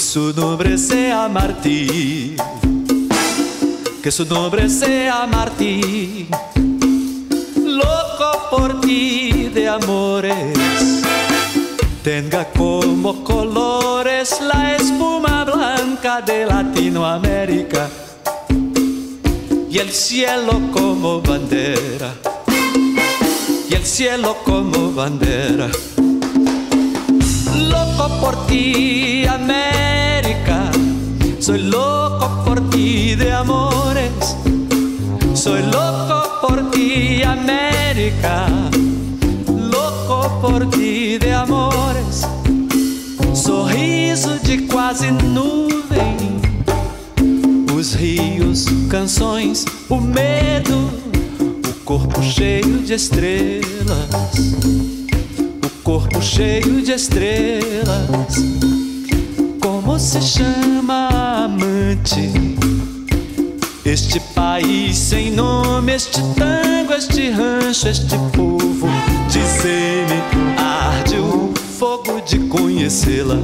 Su nombre sea Martí, que su nombre sea Martí, loco por ti de amores, tenga como colores la espuma blanca de Latinoamérica y el cielo como bandera, y el cielo como bandera por ti, América. Soy loco por ti de amores. Soy loco por ti, América. Loco por ti de amores. Sorriso de quase nuvem. Os rios, canções, o medo, o corpo cheio de estrelas corpo cheio de estrelas. Como se chama amante? Este país sem nome, este tango, este rancho, este povo. Dizei-me, arde o fogo de conhecê-la.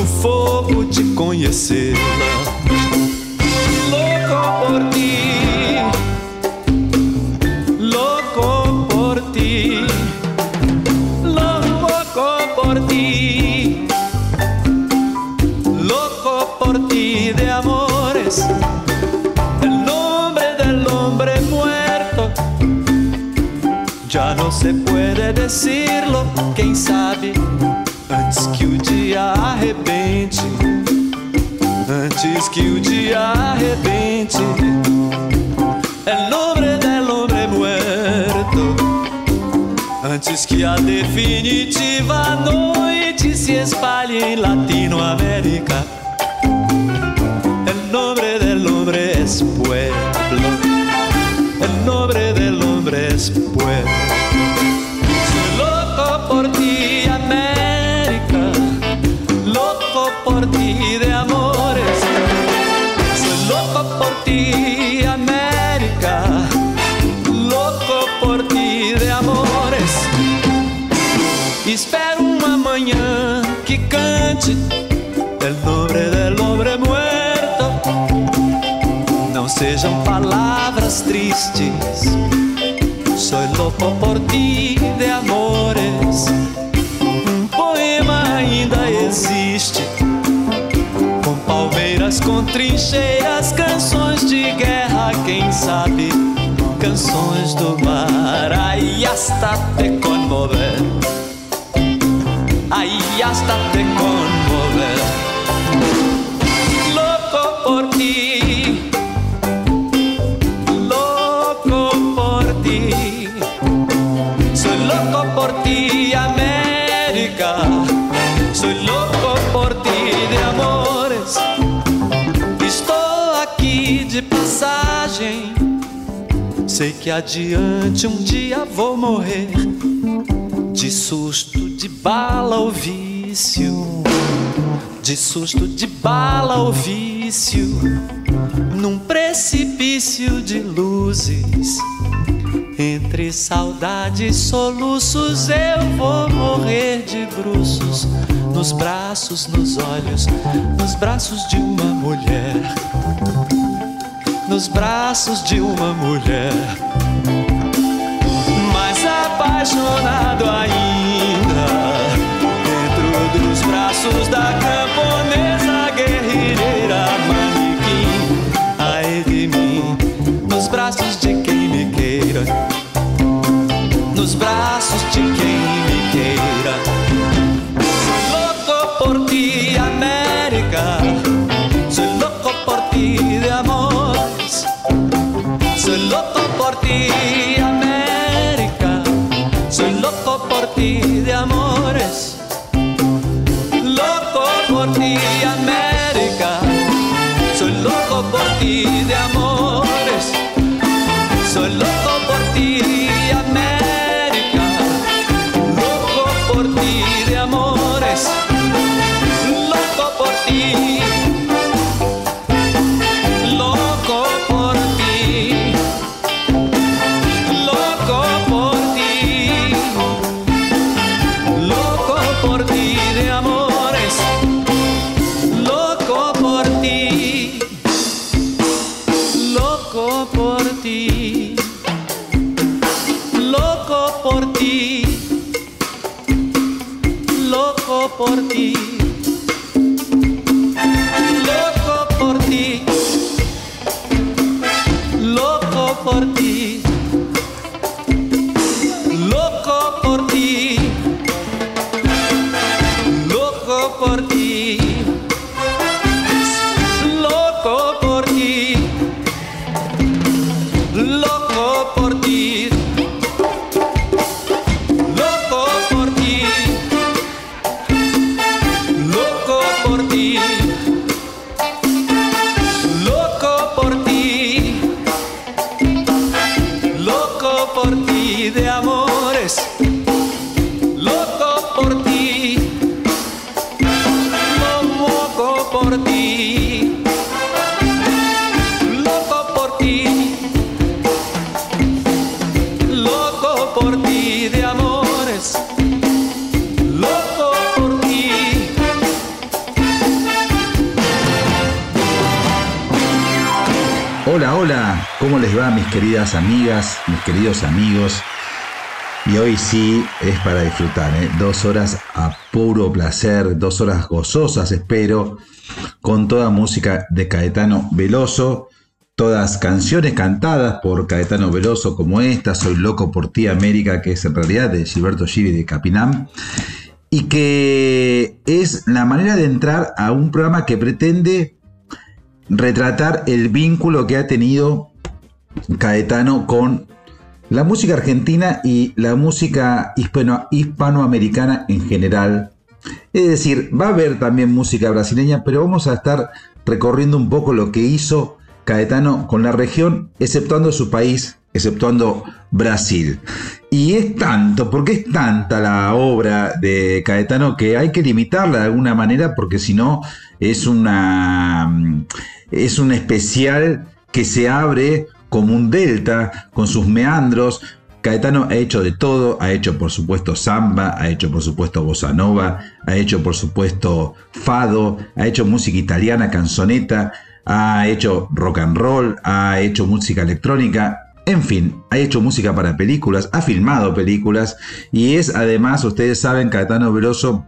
O fogo de conhecê-la. Se puede decirlo, quem sabe, antes que o dia arrebente. Antes que o dia arrebente. El nombre del hombre muerto. Antes que a definitiva noite se espalhe em Latinoamérica. El nombre del hombre es pueblo. Sejam palavras tristes. Soy loco por ti de amores. Um poema ainda existe. Com palmeiras, com trincheiras, canções de guerra, quem sabe? Canções do mar, aí hasta te conmover. Aí hasta te conmover. Sei que adiante um dia vou morrer de susto, de bala ou vício, de susto, de bala ou vício, num precipício de luzes. Entre saudades e soluços eu vou morrer de bruços nos braços, nos olhos, nos braços de uma mulher. Nos braços de uma mulher. Apaixonado ainda dentro dos braços da camponesa guerrilheira manequim ai de mim nos braços de quem me queira. Nos braços queridas amigas, mis queridos amigos? Y hoy sí es para disfrutar, ¿eh? dos horas a puro placer, dos horas gozosas espero, con toda música de Caetano Veloso, todas canciones cantadas por Caetano Veloso como esta, Soy loco por ti América, que es en realidad de Gilberto Giri de Capinam, y que es la manera de entrar a un programa que pretende retratar el vínculo que ha tenido Caetano con la música argentina y la música hispano- hispanoamericana en general. Es decir, va a haber también música brasileña, pero vamos a estar recorriendo un poco lo que hizo Caetano con la región, exceptuando su país, exceptuando Brasil. Y es tanto, porque es tanta la obra de Caetano que hay que limitarla de alguna manera, porque si no es una es un especial que se abre como un delta con sus meandros. Caetano ha hecho de todo, ha hecho por supuesto samba, ha hecho por supuesto bossa nova, ha hecho por supuesto fado, ha hecho música italiana, canzoneta, ha hecho rock and roll, ha hecho música electrónica, en fin, ha hecho música para películas, ha filmado películas y es además, ustedes saben, Caetano Veloso,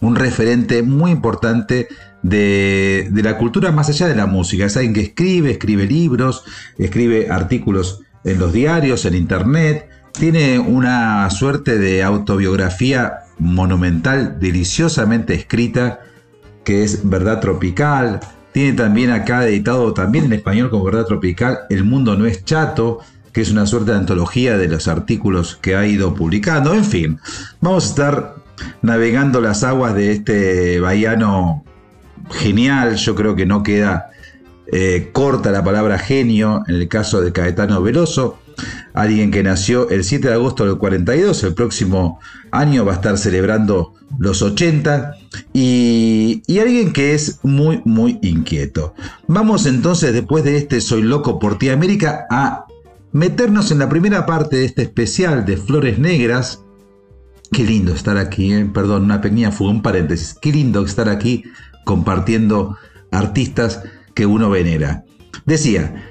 un referente muy importante de, de la cultura más allá de la música. Es alguien que escribe, escribe libros, escribe artículos en los diarios, en internet. Tiene una suerte de autobiografía monumental, deliciosamente escrita, que es Verdad Tropical. Tiene también acá editado, también en español como Verdad Tropical, El Mundo No es Chato, que es una suerte de antología de los artículos que ha ido publicando. En fin, vamos a estar navegando las aguas de este bahiano genial. Yo creo que no queda eh, corta la palabra genio en el caso de Caetano Veloso. Alguien que nació el 7 de agosto del 42, el próximo año va a estar celebrando los 80 y, alguien que es muy muy inquieto. Vamos entonces después de este Soy loco por ti América a meternos en la primera parte de este especial de Flores Negras. Qué lindo estar aquí, ¿eh? perdón, una pequeña fuga, un paréntesis. Qué lindo estar aquí compartiendo artistas que uno venera. Decía,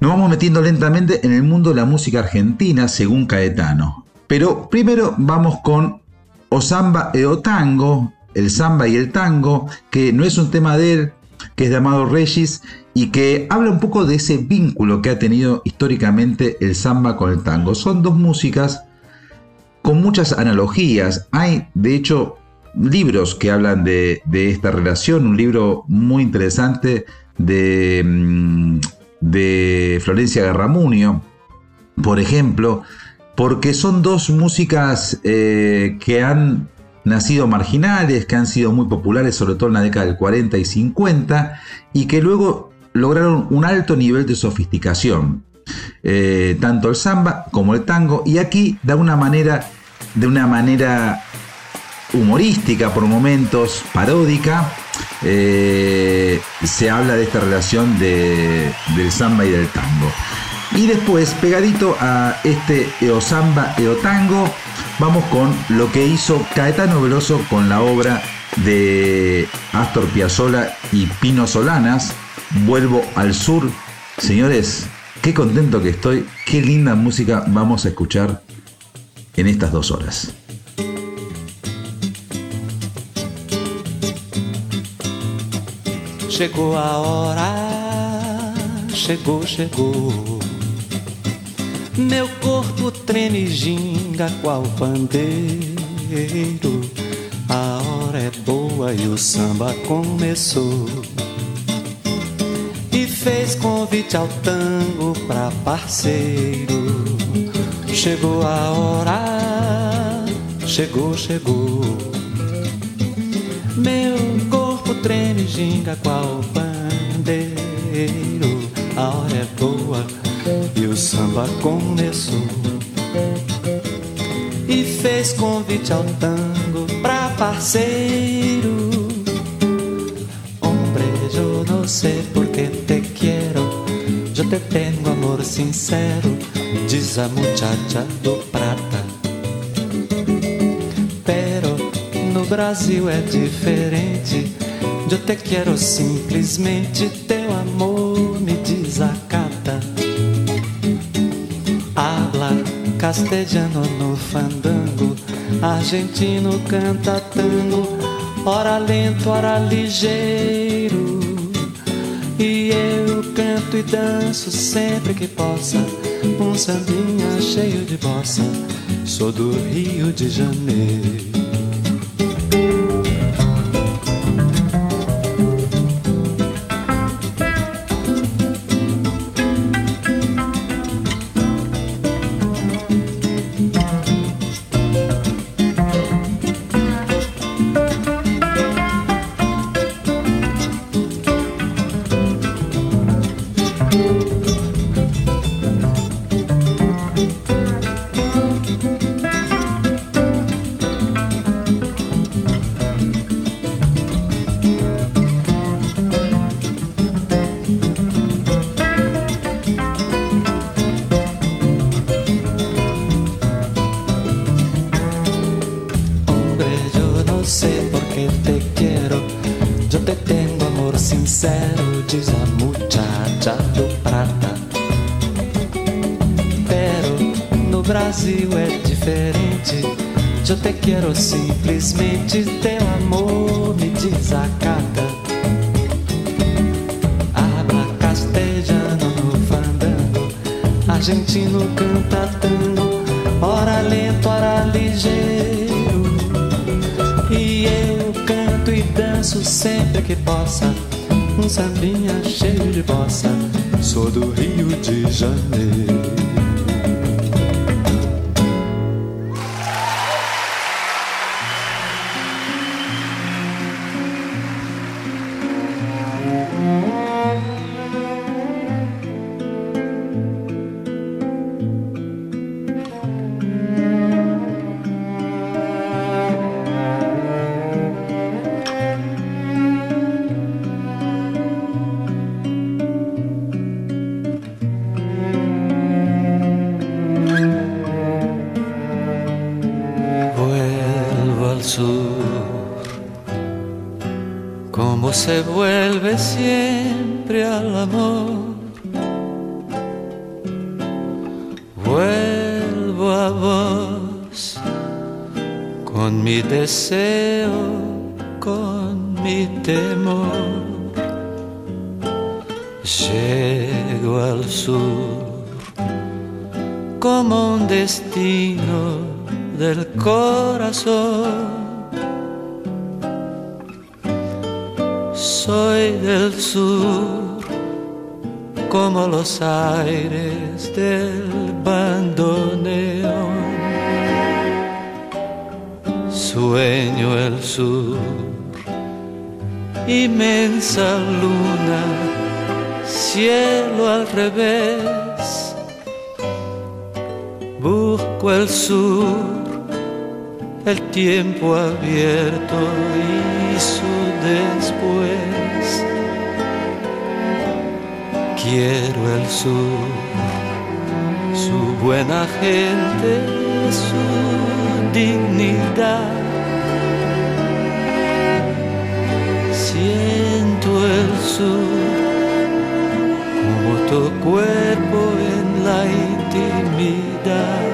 nos vamos metiendo lentamente en el mundo de la música argentina según Caetano. Pero primero vamos con O Samba e O Tango, el samba y el tango, que no es un tema de él, que es de Amado Regis y que habla un poco de ese vínculo que ha tenido históricamente el samba con el tango. Son dos músicas con muchas analogías. Hay, de hecho, libros que hablan de, esta relación. Un libro muy interesante de, mm, de Florencia Garramunio, por ejemplo, porque son dos músicas eh, que han nacido marginales, que han sido muy populares, sobre todo en la década del 40 y 50, y que luego lograron un alto nivel de sofisticación. Eh, tanto el samba como el tango, y aquí de una manera, de una manera humorística por momentos, paródica, eh, se habla de esta relación de- del samba y del tango. Y después, pegadito a este Eo Samba, Eo Tango, vamos con lo que hizo Caetano Veloso con la obra de Astor Piazzolla y Pino Solanas, Vuelvo al Sur. Señores, qué contento que estoy, qué linda música vamos a escuchar en estas dos horas. Chegou a hora, chegou, chegou. Meu corpo treme ginga qual pandeiro. A hora é boa e o samba começou. E fez convite ao tango pra parceiro. Chegou a hora, chegou, chegou. Meu treme ginga qual pandeiro. A hora é boa e o samba começou. E fez convite ao tango pra parceiro. Hombre, yo no sé por qué te quiero. Yo te tengo amor sincero, diz a muchacha do prata. Pero no Brasil é diferente. Eu te quero simplesmente, teu amor me desacata. Habla castelhano no fandango, argentino canta tango, ora lento, ora ligeiro. E eu canto e danço sempre que possa, um sambinha cheio de bossa. Sou do Rio de Janeiro. Como los aires del bandoneón. Sueño el sur, inmensa luna, cielo al revés. Busco el sur, el tiempo abierto y su después. Quiero el sur, su buena gente, su dignidad. Siento el sur como tu cuerpo en la intimidad.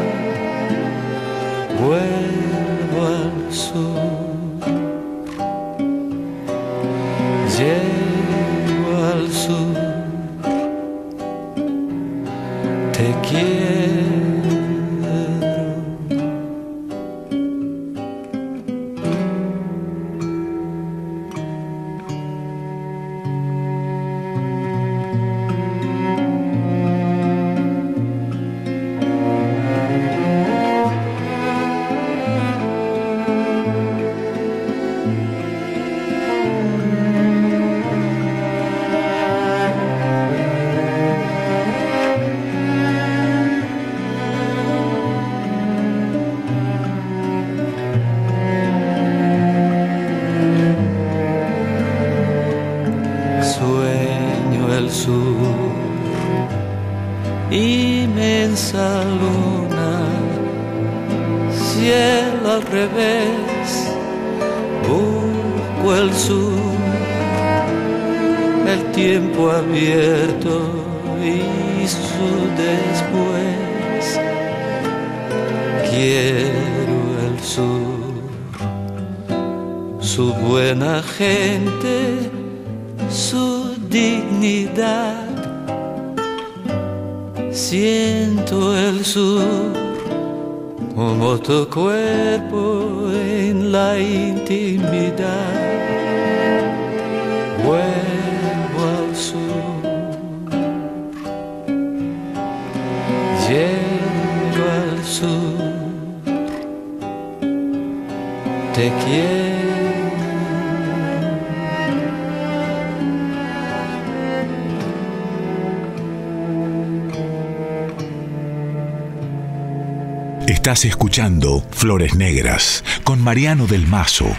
Flores Negras con Mariano del Mazo.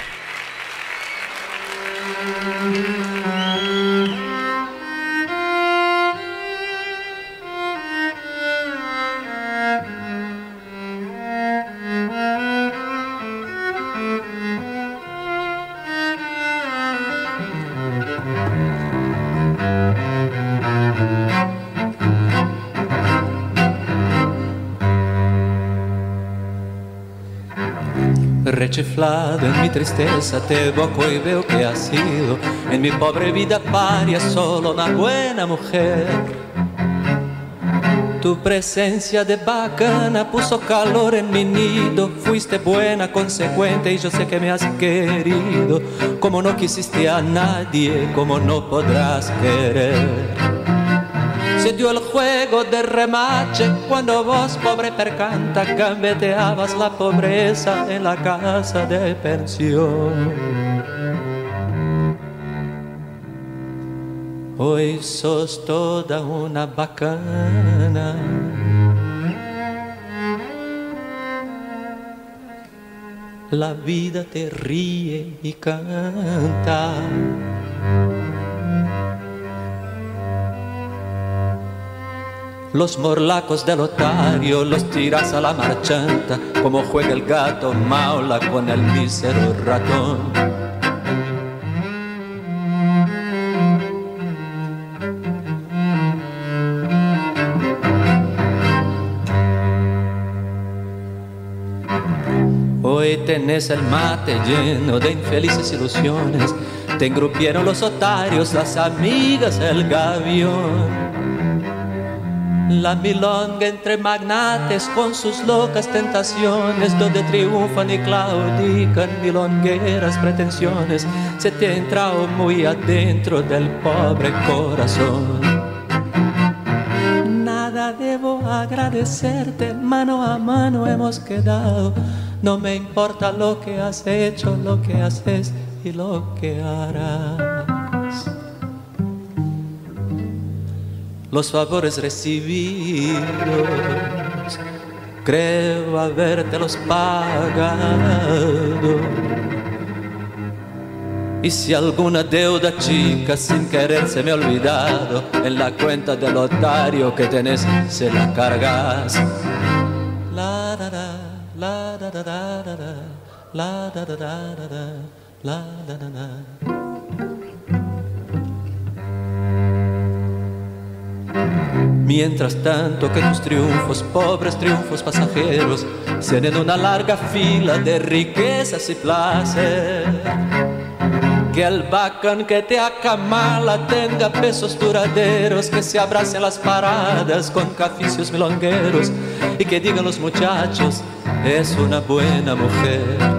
En mi tristeza te evoco y veo que has sido en mi pobre vida paria solo una buena mujer. Tu presencia de bacana puso calor en mi nido, fuiste buena, consecuente y yo sé que me has querido, como no quisiste a nadie, como no podrás querer. Se dio el juego de remache cuando vos, pobre percanta, gambeteabas la pobreza en la casa de pensión. Hoy sos toda una bacana. La vida te ríe y canta. Los morlacos del otario los tiras a la marchanta, como juega el gato maula con el mísero ratón. Hoy tenés el mate lleno de infelices ilusiones, te engrupieron los otarios, las amigas, el gavión. La milonga entre magnates con sus locas tentaciones, donde triunfan y claudican milongueras pretensiones, se te ha entrado muy adentro del pobre corazón. Nada debo agradecerte, mano a mano hemos quedado. No me importa lo que has hecho, lo que haces y lo que harás. Los favores recibidos, creo habértelos pagado. Y si alguna deuda chica sin querer se me ha olvidado, en la cuenta del otario que tenés se la cargas. La da la da la da la da. Mientras tanto que tus triunfos, pobres triunfos pasajeros, sean una larga fila de riquezas y placer. Que el bacán que te acamala tenga pesos duraderos, que se abracen las paradas con caficios milongueros y que digan los muchachos, es una buena mujer.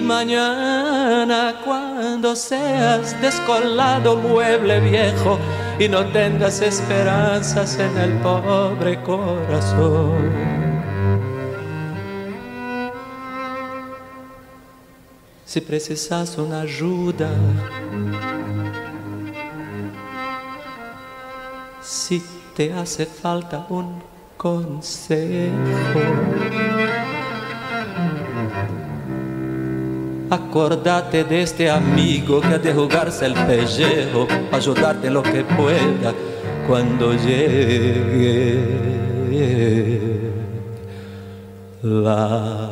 Y mañana cuando seas descolado mueble viejo, y no tengas esperanzas en el pobre corazón. Si precisas una ayuda, si te hace falta un consejo, Acordate de este amigo que ha de jugarse el pellejo ayudarte lo que pueda cuando llegue la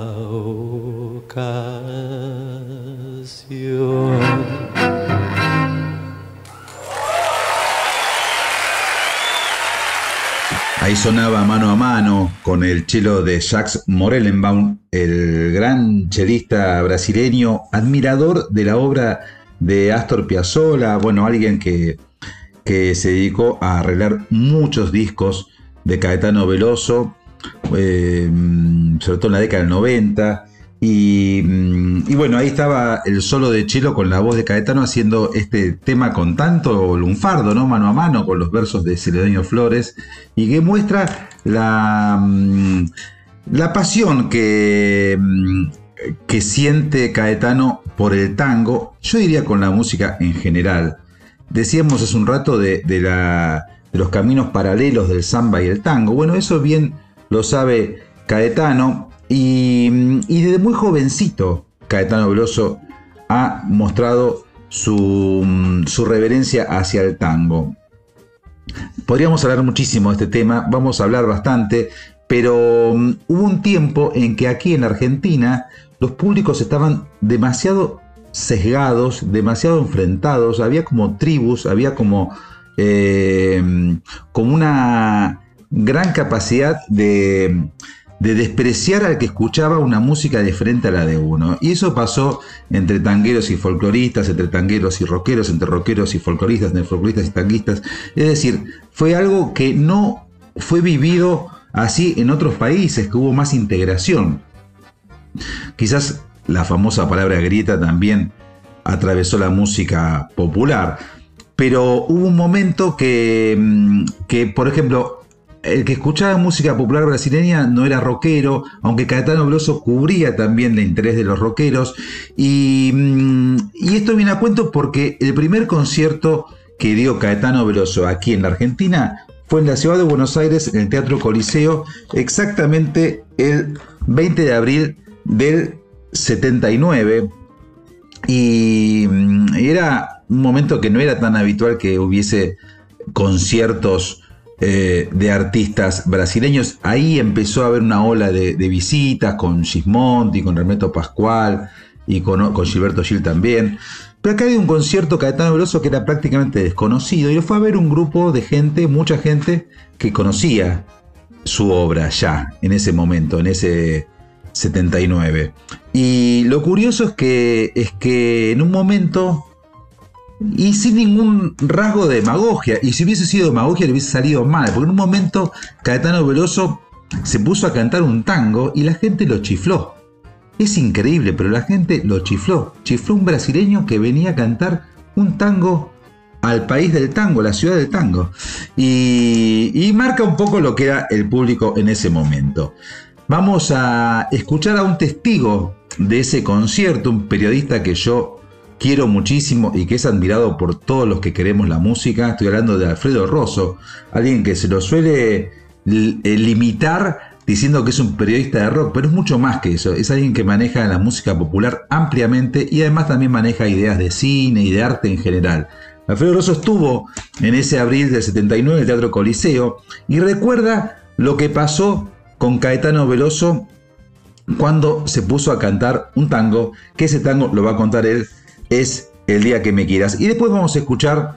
Ahí sonaba mano a mano con el chelo de Jacques Morellenbaum, el gran chelista brasileño, admirador de la obra de Astor Piazzolla, bueno, alguien que, que se dedicó a arreglar muchos discos de Caetano Veloso, eh, sobre todo en la década del 90, Mm, y, bueno, ahí estaba el solo de Chelo con la voz de Caetano haciendo este tema con tanto lunfardo, ¿no? Mano a mano con los versos de Celedonio Flores y que muestra la, mm, la pasión que, mm, que siente Caetano por el tango, yo diría con la música en general. Decíamos hace un rato de, la, de los caminos paralelos del samba y el tango. Bueno, eso bien lo sabe Caetano y, desde muy jovencito, Caetano Veloso ha mostrado su, su, reverencia hacia el tango. Podríamos hablar muchísimo de este tema, vamos a hablar bastante, pero mm, hubo un tiempo en que aquí en Argentina los públicos estaban demasiado sesgados, demasiado enfrentados, había como tribus, había como, eh, como una gran capacidad de de despreciar al que escuchaba una música diferente a la de uno. Y eso pasó entre tangueros y folcloristas, entre tangueros y rockeros, entre rockeros y folcloristas, entre folcloristas y tanguistas. Es decir, fue algo que no fue vivido así en otros países, que hubo más integración. Quizás la famosa palabra grieta también atravesó la música popular. Pero hubo un momento que, mm, que por ejemplo, el que escuchaba música popular brasileña no era rockero, aunque Caetano Veloso cubría también el interés de los rockeros. Y, mm, y, esto viene a cuento porque el primer concierto que dio Caetano Veloso aquí en la Argentina fue en la ciudad de Buenos Aires, en el Teatro Coliseo, exactamente el 20 de abril del 79. Y mm, era un momento que no era tan habitual que hubiese conciertos eh, de artistas brasileños. Ahí empezó a haber una ola de, visitas con Gismonti, con Remeto Pascual y con, Gilberto Gil también. Pero acá hay un concierto Caetano Veloso que era prácticamente desconocido y lo fue a ver un grupo de gente, mucha gente que conocía su obra ya en ese momento, en ese 79. Y lo curioso es que, es que en un momento y sin ningún rasgo de demagogia. Y si hubiese sido demagogia le hubiese salido mal, porque en un momento Caetano Veloso se puso a cantar un tango y la gente lo chifló. Es increíble, pero la gente lo chifló. Chifló un brasileño que venía a cantar un tango al país del tango, la ciudad del tango. Y, y marca un poco lo que era el público en ese momento. Vamos a escuchar a un testigo de ese concierto, un periodista que yo quiero muchísimo y que es admirado por todos los que queremos la música. Estoy hablando de Alfredo Rosso, alguien que se lo suele eh, limitar diciendo que es un periodista de rock, pero es mucho más que eso. Es alguien que maneja la música popular ampliamente y además también maneja ideas de cine y de arte en general. Alfredo Rosso estuvo en ese abril del 79 en el Teatro Coliseo y recuerda lo que pasó con Caetano Veloso cuando se puso a cantar un tango, que ese tango lo va a contar él es El día que me quieras. Y después vamos a escuchar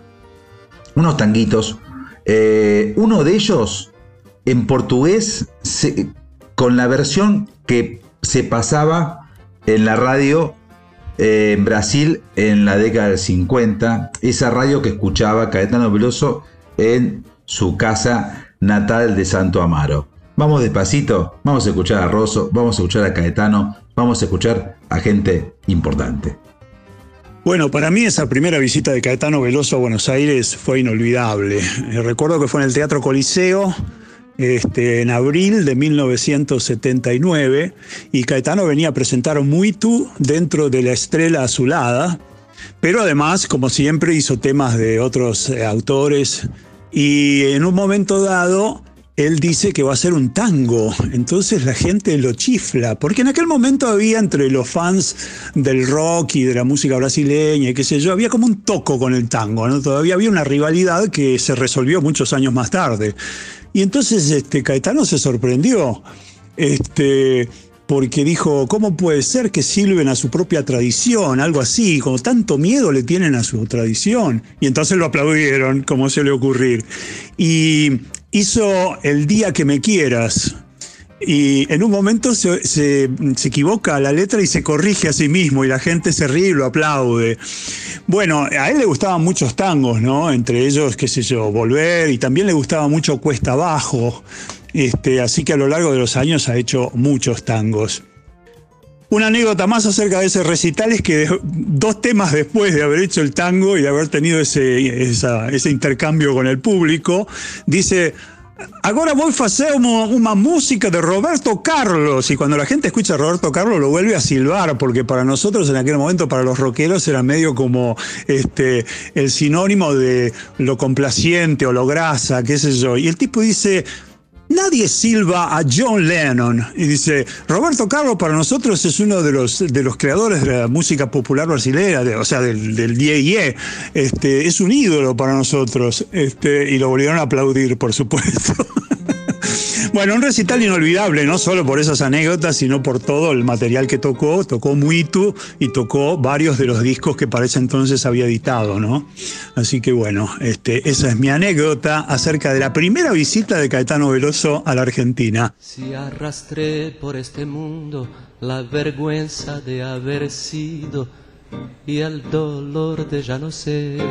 unos tanguitos. Eh, uno de ellos en portugués con la versión que se pasaba en la radio eh, en Brasil en la década del 50. Esa radio que escuchaba Caetano Veloso en su casa natal de Santo Amaro. Vamos despacito, vamos a escuchar a Rosso, vamos a escuchar a Caetano, vamos a escuchar a gente importante. Bueno, para mí esa primera visita de Caetano Veloso a Buenos Aires fue inolvidable. Eh, recuerdo que fue en el Teatro Coliseo, este, en abril de 1979, y Caetano venía a presentar Muitu dentro de la Estrella Azulada, pero además, como siempre, hizo temas de otros eh, autores, y en un momento dado él dice que va a ser un tango, entonces la gente lo chifla, porque en aquel momento había entre los fans del rock y de la música brasileña y qué sé yo, había como un toco con el tango, ¿no? Todavía había una rivalidad que se resolvió muchos años más tarde. Y entonces este, Caetano se sorprendió. Este, porque dijo, ¿cómo puede ser que silben a su propia tradición? Algo así, como tanto miedo le tienen a su tradición. Y entonces lo aplaudieron, como se le ocurrir. Y hizo El día que me quieras, y en un momento se, se, equivoca la letra y se corrige a sí mismo y la gente se ríe y lo aplaude. Bueno, a él le gustaban muchos tangos, ¿no? Entre ellos, qué sé yo, Volver y también le gustaba mucho Cuesta Abajo. Este, así que a lo largo de los años ha hecho muchos tangos. Una anécdota más acerca de ese recital es que dos temas después de haber hecho el tango y de haber tenido ese, ese intercambio con el público, dice, Ahora voy a hacer una, música de Roberto Carlos y cuando la gente escucha a Roberto Carlos lo vuelve a silbar porque para nosotros en aquel momento, para los rockeros, era medio como este, el sinónimo de lo complaciente o lo grasa, qué sé yo. Y el tipo dice, Nadie silba a John Lennon. Y dice, Roberto Carlos para nosotros es uno de los, de los creadores de la música popular brasileña, o sea, del, del Die este, es un ídolo para nosotros. Este, y lo volvieron a aplaudir, por supuesto. Bueno, un recital inolvidable, no solo por esas anécdotas, sino por todo el material que tocó. Tocó Muitu y tocó varios de los discos que para ese entonces había editado, ¿no? Así que bueno, este, esa es mi anécdota acerca de la primera visita de Caetano Veloso a la Argentina. Si arrastré por este mundo la vergüenza de haber sido y el dolor de ya no ser.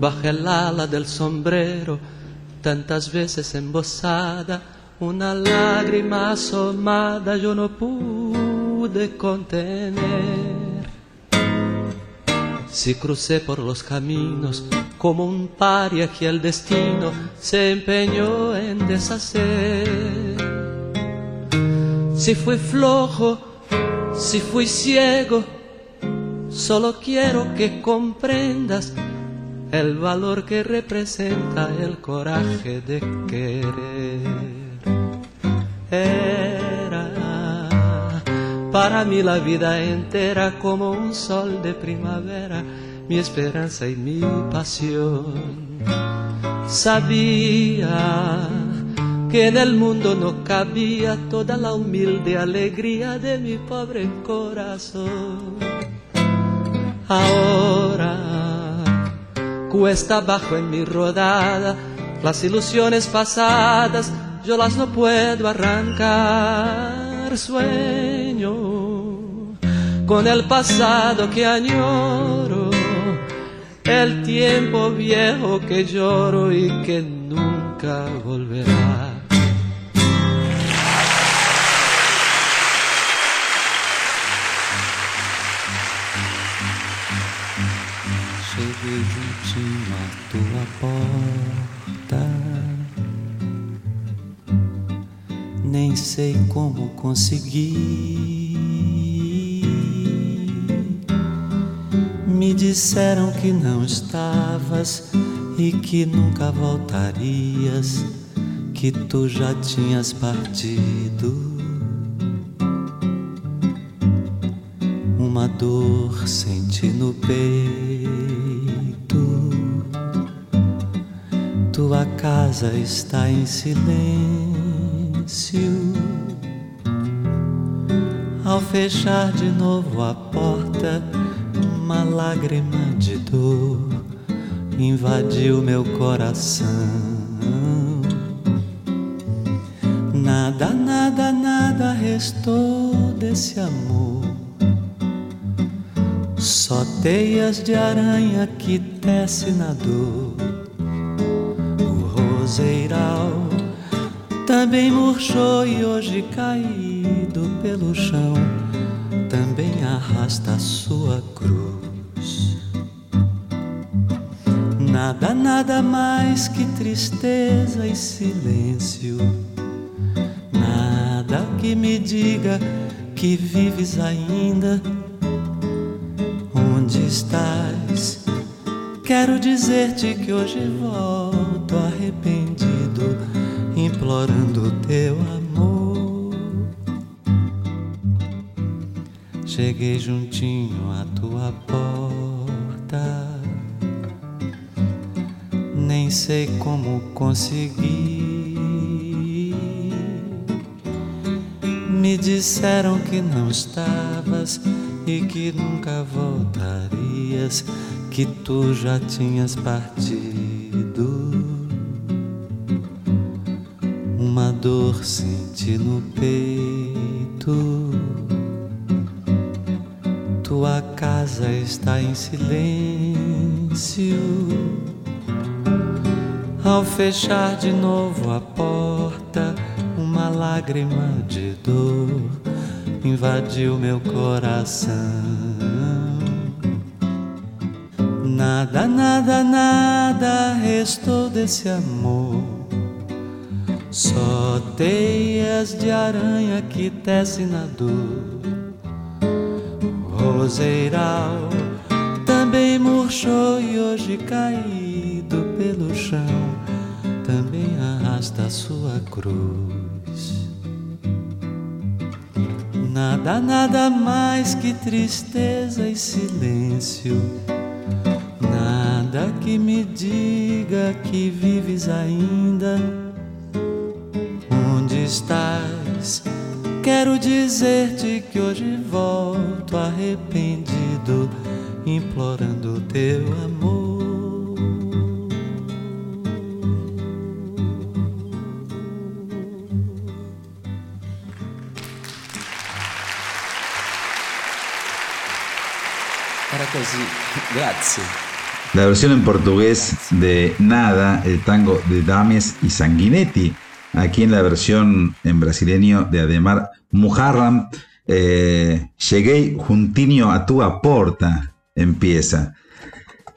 Baja el ala del sombrero tantas veces embosada, una lágrima asomada yo no pude contener. Si crucé por los caminos como un paria que el destino se empeñó en deshacer. Si fui flojo, si fui ciego, solo quiero que comprendas el valor que representa el coraje de querer. Era para mí la vida entera como un sol de primavera, mi esperanza y mi pasión. Sabía que en el mundo no cabía toda la humilde alegría de mi pobre corazón. Ahora cuesta abajo en mi rodada, las ilusiones pasadas yo las no puedo arrancar. Sueño con el pasado que añoro, el tiempo viejo que lloro y que nunca volverá. Porta. Nem sei como consegui. Me disseram que não estavas e que nunca voltarias, que tu já tinhas partido. Uma dor senti no peito Tua casa está em silêncio. Ao fechar de novo a porta, uma lágrima de dor invadiu meu coração. Nada, nada, nada restou desse amor. Só teias de aranha que tece na dor também murchou e hoje caído pelo chão também arrasta a sua cruz. Nada, nada mais que tristeza e silêncio. Nada que me diga que vives ainda. Onde estás? Quero dizer-te que hoje volto arrependido, implorando teu amor. Cheguei juntinho à tua porta, nem sei como consegui. Me disseram que não estavas e que nunca voltarias, que tu já tinhas partido. No peito. Tua casa está em silêncio. Ao fechar de novo a porta, uma lágrima de dor invadiu meu coração. Nada, nada, nada restou desse amor. Aranha que tecem na dor. Roseiral também murchou e hoje caído pelo chão também arrasta sua cruz. Nada, nada mais que tristeza e silêncio. Versión en portugués de Nada, el tango de Dames y Sanguinetti. Aquí en la versión en brasileño de Ademar Muharram, eh, Llegué juntinho a tu porta, empieza.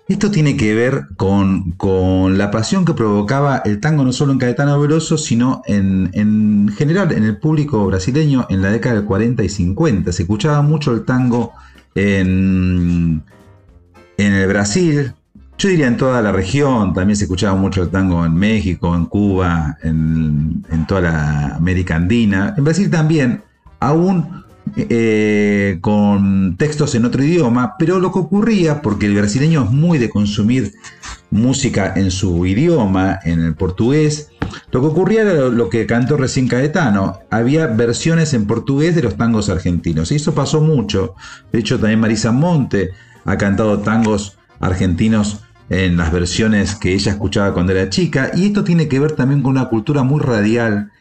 Esto tiene que ver con, con, la pasión que provocaba el tango no solo en Caetano Veloso, sino en, en, general en el público brasileño en la década del 40 y 50. Se escuchaba mucho el tango en, en el Brasil, yo diría en toda la región, también se escuchaba mucho el tango en México, en Cuba, en, toda la América Andina. En Brasil también, aún eh, con textos en otro idioma, pero lo que ocurría, porque el brasileño es muy de consumir música en su idioma, en el portugués, lo que ocurría era lo que cantó recién Caetano, había versiones en portugués de los tangos argentinos, y eso pasó mucho. De hecho, también Marisa Monte ha cantado tangos argentinos en las versiones que ella escuchaba cuando era chica, y esto tiene que ver también con una cultura muy radial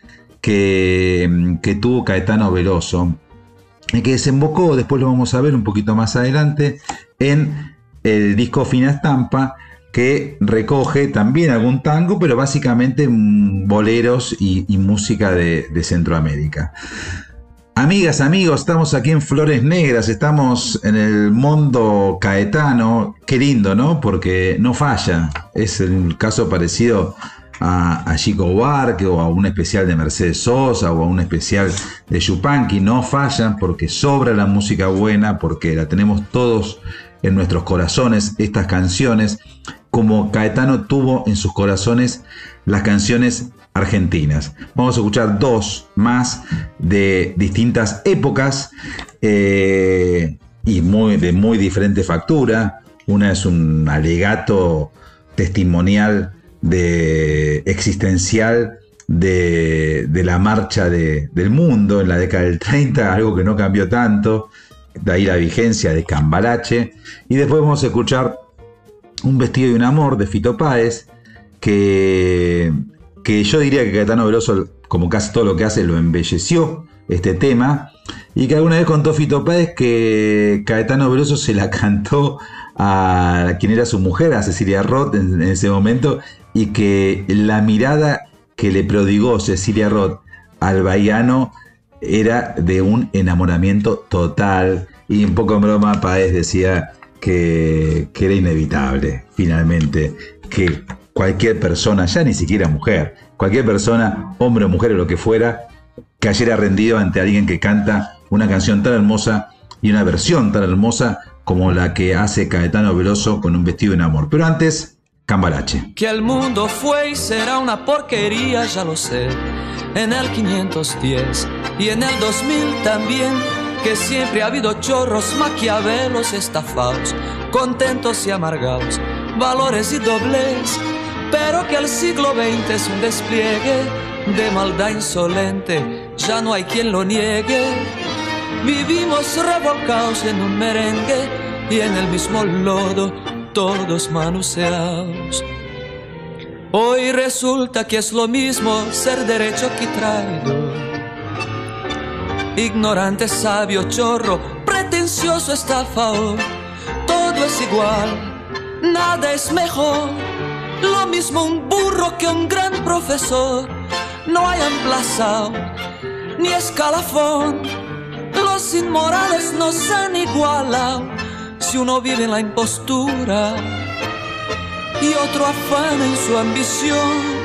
que, que tuvo Caetano Veloso, y que desembocó, después lo vamos a ver un poquito más adelante, en el disco Fina Estampa, que recoge también algún tango, pero básicamente boleros y, música de, Centroamérica. Amigas, amigos, estamos aquí en Flores Negras, estamos en el mundo caetano, qué lindo, ¿no? Porque no falla, es el caso parecido a, Chico Buarque o a un especial de Mercedes Sosa o a un especial de Yupanqui, no fallan porque sobra la música buena, porque la tenemos todos en nuestros corazones, estas canciones, como Caetano tuvo en sus corazones las canciones argentinas. Vamos a escuchar dos más de distintas épocas eh, y muy, de muy diferente factura. Una es un alegato testimonial de existencial de, la marcha del mundo en la década del 30, algo que no cambió tanto, de ahí la vigencia de Cambalache. Y después vamos a escuchar Un vestido y un amor de Fito Páez, que, que yo diría que Caetano Veloso, como casi todo lo que hace, lo embelleció este tema. Y que alguna vez contó Fito Páez que Caetano Veloso se la cantó a quien era su mujer, a Cecilia Roth en, ese momento, y que la mirada que le prodigó Cecilia Roth al baiano era de un enamoramiento total. Y un poco en broma, Páez decía que, que era inevitable, finalmente, que cualquier persona, ya ni siquiera mujer, cualquier persona, hombre o mujer o lo que fuera, cayera rendido ante alguien que canta una canción tan hermosa y una versión tan hermosa como la que hace Caetano Veloso con un vestido en amor. Pero antes, Cambalache. Que el mundo fue y será una porquería, ya lo sé. En el 510 y en el 2000 también que siempre ha habido chorros, maquiavelos, estafados, contentos y amargados, valores y dobles, pero que el siglo XX es un despliegue de maldad insolente, ya no hay quien lo niegue. Vivimos revolcados en un merengue y en el mismo lodo, todos manoseados. Hoy resulta que es lo mismo ser derecho que traidor. Ignorante, sabio, chorro, pretencioso, estafador. Todo es igual, nada es mejor. Lo mismo un burro que un gran profesor. No hay emplazado ni escalafón. Los inmorales nos han igualado si uno vive en la impostura y otro afán en su ambición.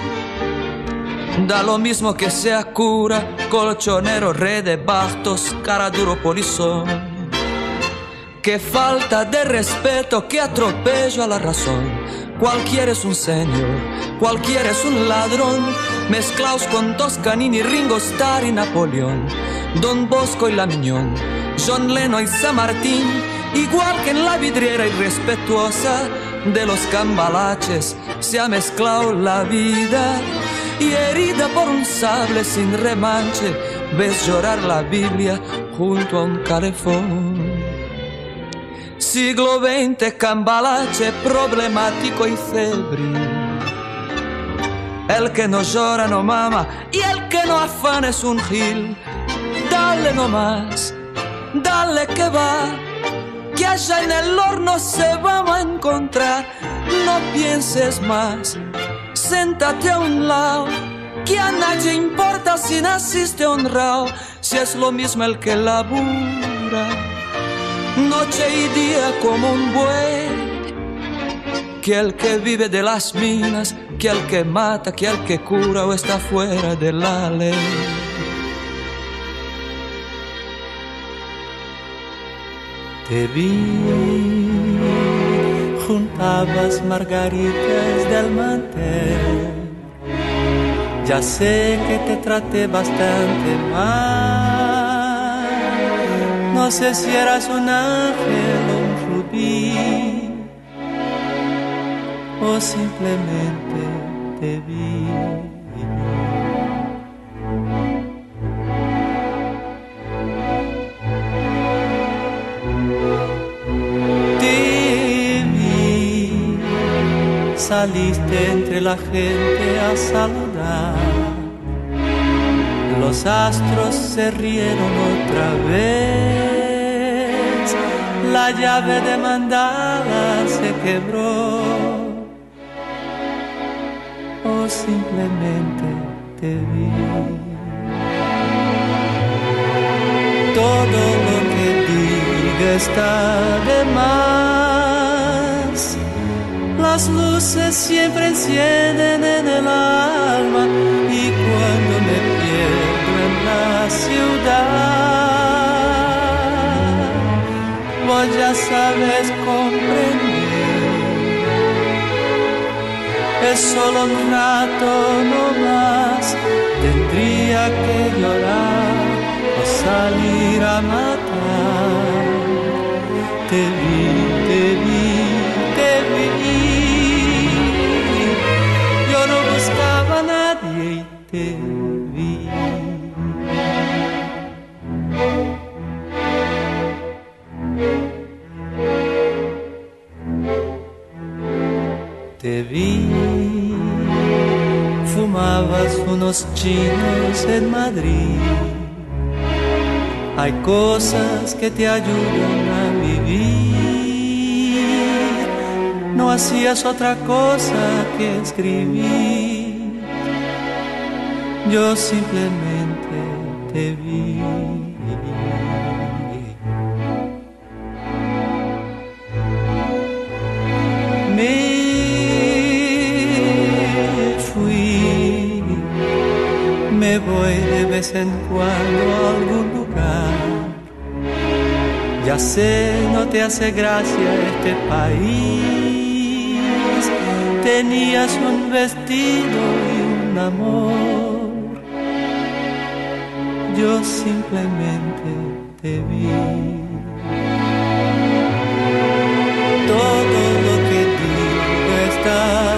Da lo mismo que sea cura, colchonero, rey de bastos, cara duro polizón. Que falta de respeto, que atropello a la razón. Cualquiera es un señor, cualquiera es un ladrón, mezclaos con Toscanini, Ringo Starr y Napoleón, Don Bosco y La Miñón, John Lennon y San Martín, igual que en la vidriera irrespetuosa de los cambalaches se ha mezclado la vida y herida por un sable sin remanche ves llorar la Biblia junto a un calefón. Siglo XX, cambalache problemático y febril. El que no llora no mama y el que no afana es un gil. Dale nomás, dale que va que allá en el horno se va a encontrar. No pienses más, séntate a un lado, que a nadie importa si naciste honrado, si es lo mismo el que labura, noche y día como un buey, que el que vive de las minas, que el que mata, que el que cura o está fuera de la ley. Te vi, juntabas margaritas del mantel. Ya sé que te traté bastante mal. No sé si eras un ángel o un rubí, o simplemente te vi. saliste entre la gente a saludar. Los astros se rieron otra vez, la llave demandada se quebró. O simplemente te vi. Todo lo que diga está de más las luces siempre encienden en el alma y cuando me pierdo en la ciudad, sabes comprender. Es solo un rato no más, tendría que llorar o salir a matar. Te Te vi, fumabas unos chinos en Madrid. Hay cosas que te ayudan a vivir. No hacías otra cosa que escribir yo simplemente te vi. Voy de vez en cuando a algún lugar. Ya sé, no te hace gracia este país. Tenías un vestido y un amor yo simplemente te vi. Todo lo que digo está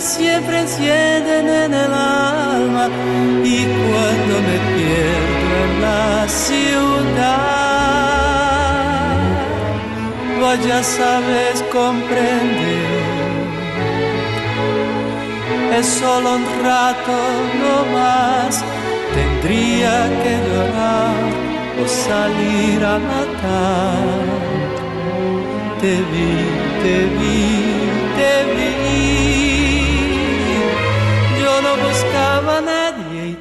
siempre encienden en el alma y cuando me pierdo en la ciudad, vos ya sabes comprender. Es solo un rato no más, tendría que llorar o salir a matar. Te vi, te vi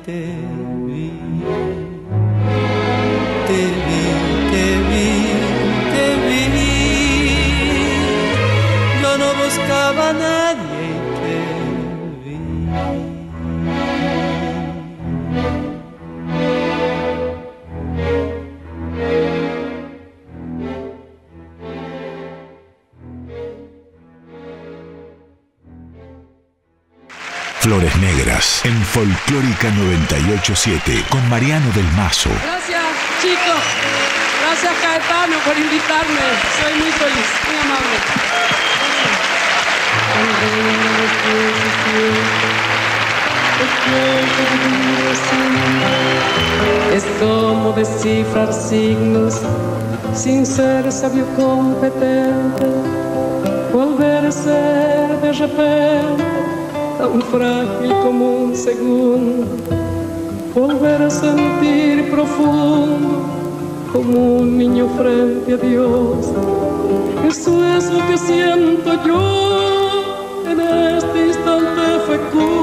te vi. Te vi, te vi, te vi. Yo no buscaba a En Folclórica 987 con Mariano del Mazo. Gracias, chicos. Gracias, Caetano, por invitarme. Soy muy feliz, muy amable. Es como descifrar signos sin ser sabio competente, volver a ser de repente tan frágil como un segundo, volver a sentir profundo como un niño frente a Dios. Eso es lo que siento yo en este instante fecundo.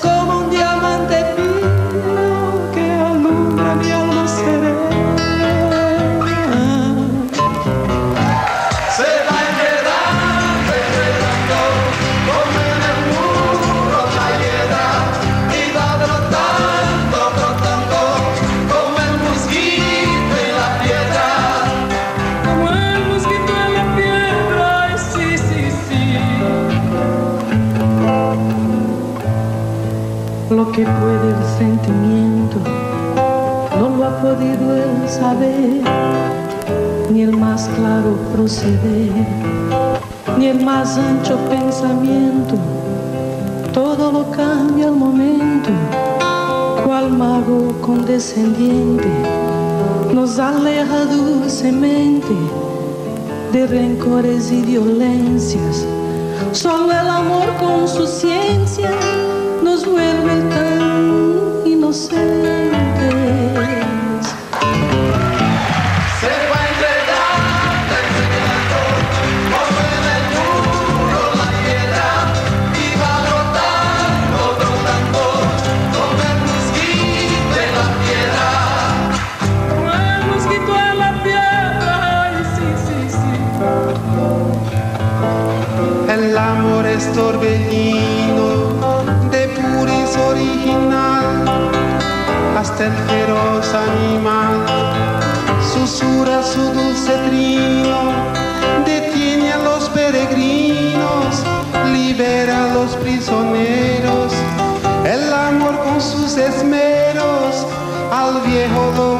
que puede el sentimiento, no lo ha podido él saber, ni el más claro proceder, ni el más ancho pensamiento. Todo lo cambia al momento, cual mago condescendiente nos aleja dulcemente de rencores y violencias. Solo el amor con su ciencia nos vuelve tan inocentes. El feroz animal susurra su dulce trino, detiene a los peregrinos, libera a los prisioneros. El amor con sus esmeros al viejo lo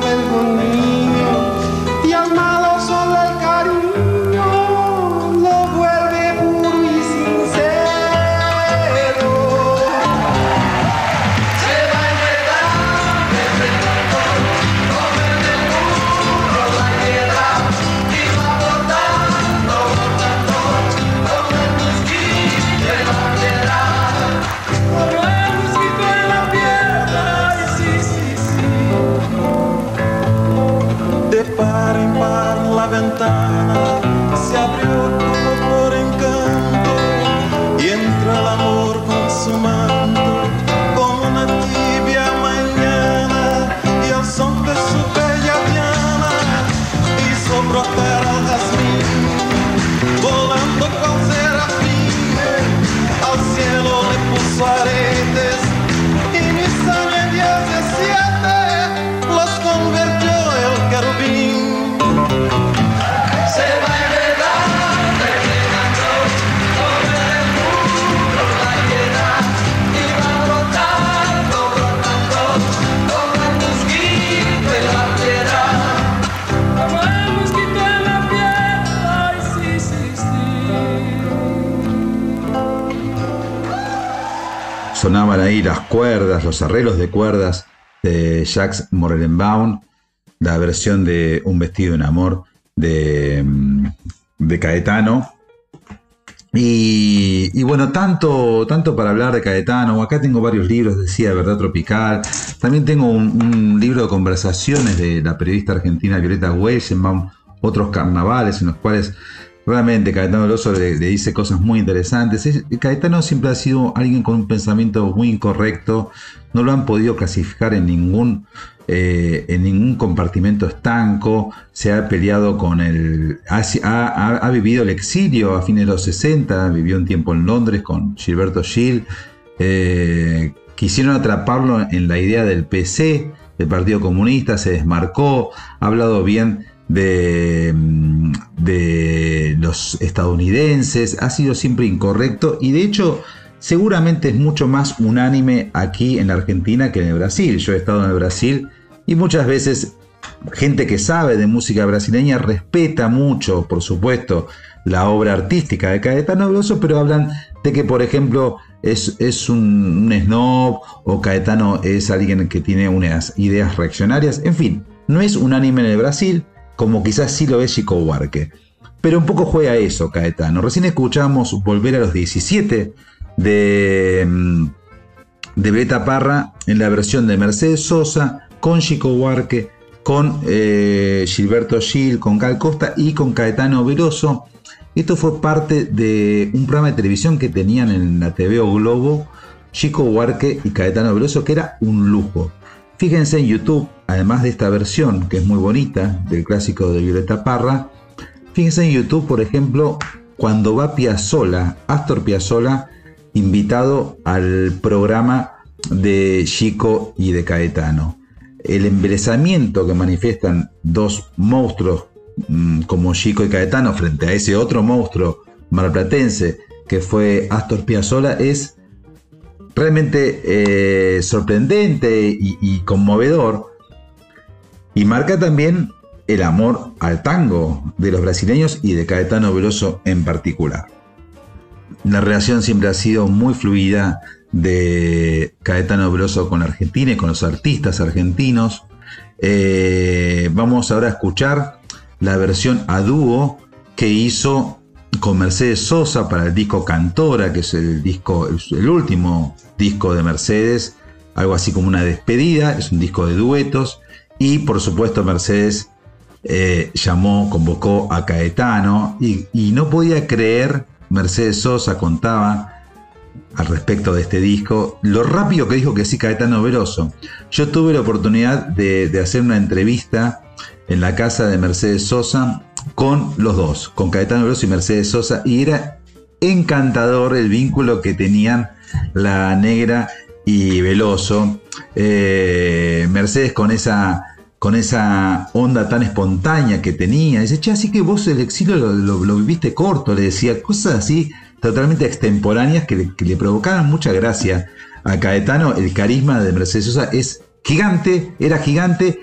las cuerdas, los arreglos de cuerdas de Jacques Morellenbaum, la versión de Un vestido en amor de, mm, de Caetano. Y, bueno, tanto, tanto para hablar de Caetano, acá tengo varios libros, decía Verdad Tropical, también tengo un, libro de conversaciones de la periodista argentina Violeta Weissenbaum, otros carnavales en los cuales realmente Caetano Veloso le, dice cosas muy interesantes. Caetano siempre ha sido alguien con un pensamiento muy incorrecto, no lo han podido clasificar en ningún eh, en ningún compartimento estanco, se ha peleado con el... Ha, vivido el exilio a fines de los 60, vivió un tiempo en Londres con Gilberto Gil, eh, quisieron atraparlo en la idea del PC, del Partido Comunista, se desmarcó, ha hablado bien de, mm, de los estadounidenses, ha sido siempre incorrecto y de hecho seguramente es mucho más unánime aquí en la Argentina que en el Brasil. Yo he estado en el Brasil y muchas veces gente que sabe de música brasileña respeta mucho, por supuesto, la obra artística de Caetano Veloso, pero hablan de que, por ejemplo, es, es un, snob o Caetano es alguien que tiene unas ideas reaccionarias. En fin, no es unánime en el Brasil, como quizás sí lo es Chico Huarque. Pero un poco juega eso, Caetano. Recién escuchamos Volver a los 17 de, mm, de Beta Parra en la versión de Mercedes Sosa con Chico Huarque, con eh, Gilberto Gil, con Gal Costa y con Caetano Veloso. Esto fue parte de un programa de televisión que tenían en la TV o Globo, Chico Huarque y Caetano Veloso, que era un lujo. Fíjense en YouTube, además de esta versión, que es muy bonita, del clásico de Violeta Parra, fíjense en YouTube, por ejemplo, cuando va Piazzola, Astor Piazzola, invitado al programa de Chico y de Caetano. El embelezamiento que manifiestan dos monstruos mm, como Chico y Caetano frente a ese otro monstruo marplatense que fue Astor Piazzolla es realmente eh, sorprendente y, conmovedor y marca también el amor al tango de los brasileños y de Caetano Veloso en particular. La relación siempre ha sido muy fluida, de Caetano Veloso con Argentina y con los artistas argentinos. Eh, vamos ahora a escuchar la versión a dúo que hizo con Mercedes Sosa para el disco Cantora, que es el disco, el último disco de Mercedes, algo así como una despedida, es un disco de duetos, y por supuesto Mercedes eh, llamó, convocó a Caetano, y, no podía creer, Mercedes Sosa contaba, al respecto de este disco, lo rápido que dijo que sí Caetano Veloso. Yo tuve la oportunidad de, hacer una entrevista en la casa de Mercedes Sosa con los dos, con Caetano Veloso y Mercedes Sosa, y era encantador el vínculo que tenían la negra y Veloso. Eh, Mercedes con esa, con esa onda tan espontánea que tenía. Dice, che, así que vos el exilio lo viviste corto, le decía, cosas así totalmente extemporáneas que le, provocaban mucha gracia a Caetano. El carisma de Mercedes Sosa es gigante, era gigante,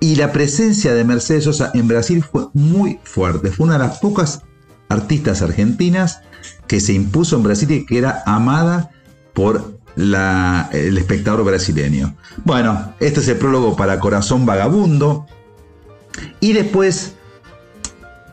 y la presencia de Mercedes Sosa en Brasil fue muy fuerte. Fue una de las pocas artistas argentinas que se impuso en Brasil y que era amada por el espectador brasileño. Bueno, este es el prólogo para Corazón Vagabundo. Y después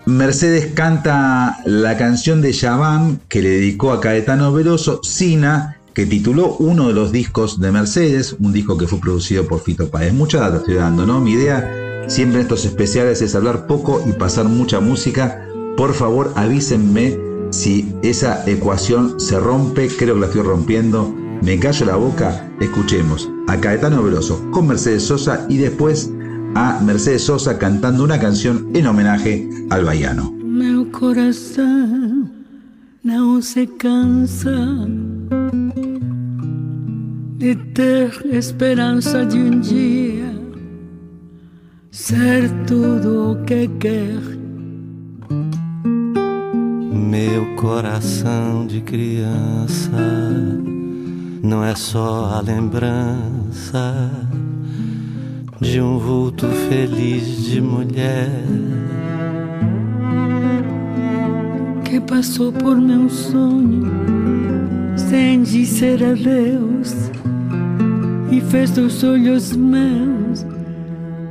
Mercedes canta la canción de Yaván que le dedicó a Caetano Veloso, Sina, que tituló uno de los discos de Mercedes, un disco que fue producido por Fito Páez. Mucha data estoy dando, ¿no? Mi idea siempre en estos especiales es hablar poco y pasar mucha música. Por favor, avísenme si esa ecuación se rompe, creo que la estoy rompiendo. Me callo la boca, escuchemos a Caetano Veloso con Mercedes Sosa y después a Mercedes Sosa cantando una canción en homenaje al baiano. Meu coração não se cansa de ter esperança de um dia ser tudo o que quer. Meu coração de criança não é só a lembrança de um vulto feliz de mulher que passou por meu sonho sem dizer adeus e fez dos olhos meus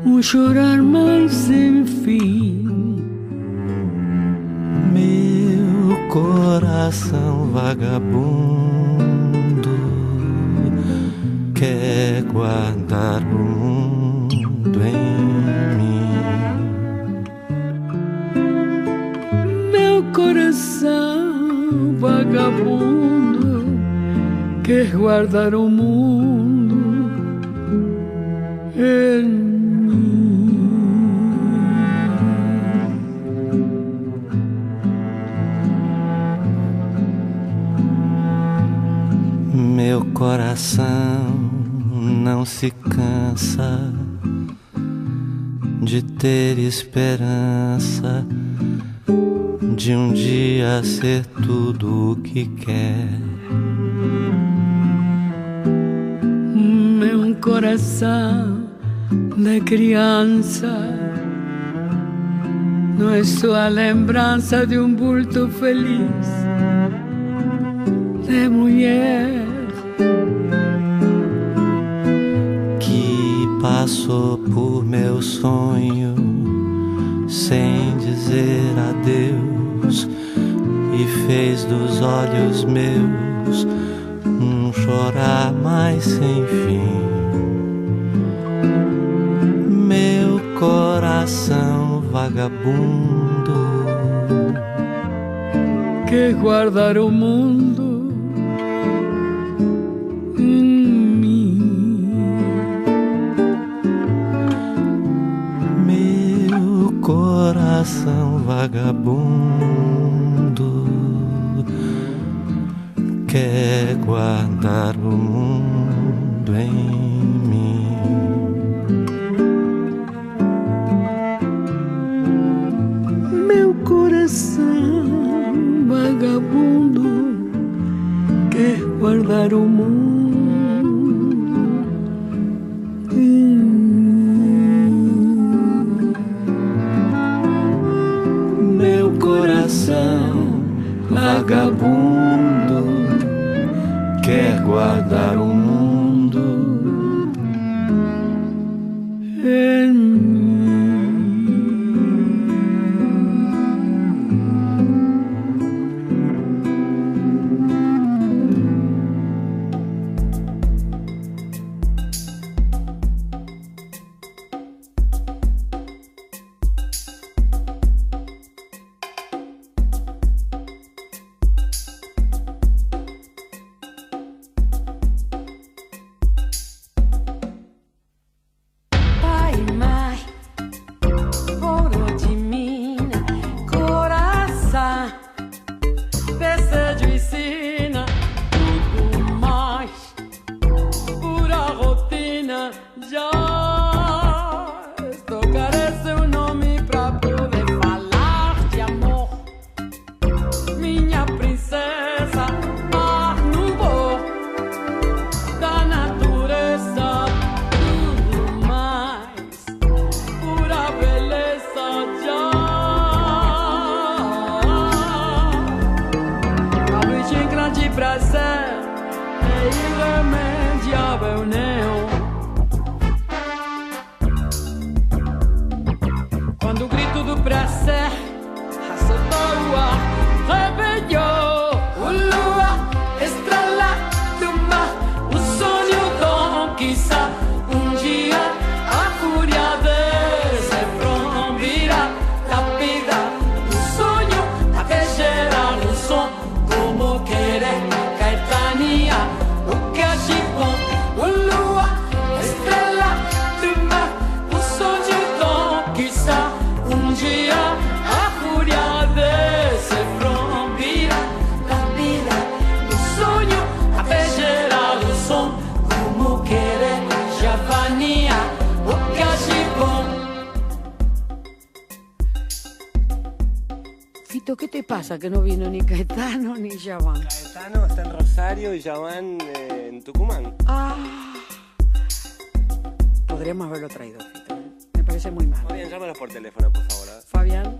um chorar mais sem fim. Meu coração vagabundo quer guardar o mundo em mim. Meu coração vagabundo quer guardar o mundo em mim. Meu coração não se cansa de ter esperança de um dia ser tudo o que quer. Coração de criança não é só a lembrança de um bulto feliz de mulher que passou por meu sonho sem dizer adeus e fez dos olhos meus um chorar mais sem fim. Vagabundo que guardar o mundo em mim. Meu coração vagabundo quer guardar o mundo em mim. Guardar o mundo grito do pasa? Que no vino ni Caetano ni Yaván. Caetano está en Rosario y Yaván eh, en Tucumán. Ah. Podríamos haberlo traído, Me parece muy mal. Fabián, llámalos por teléfono, por favor. ¿eh? Fabián.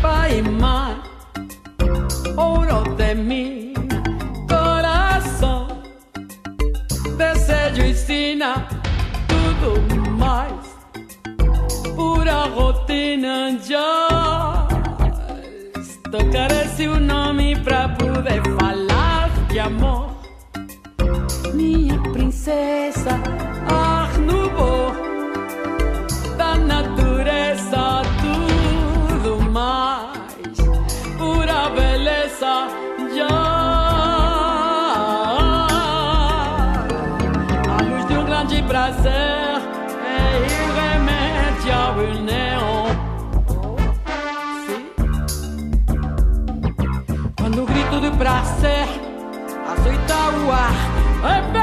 Paimán, oro de mi corazón, desejo y sina, tudo mais, pura rotina ya toccare se un nome pra poder falar de amor. Minha princesa, ah, no vou. are.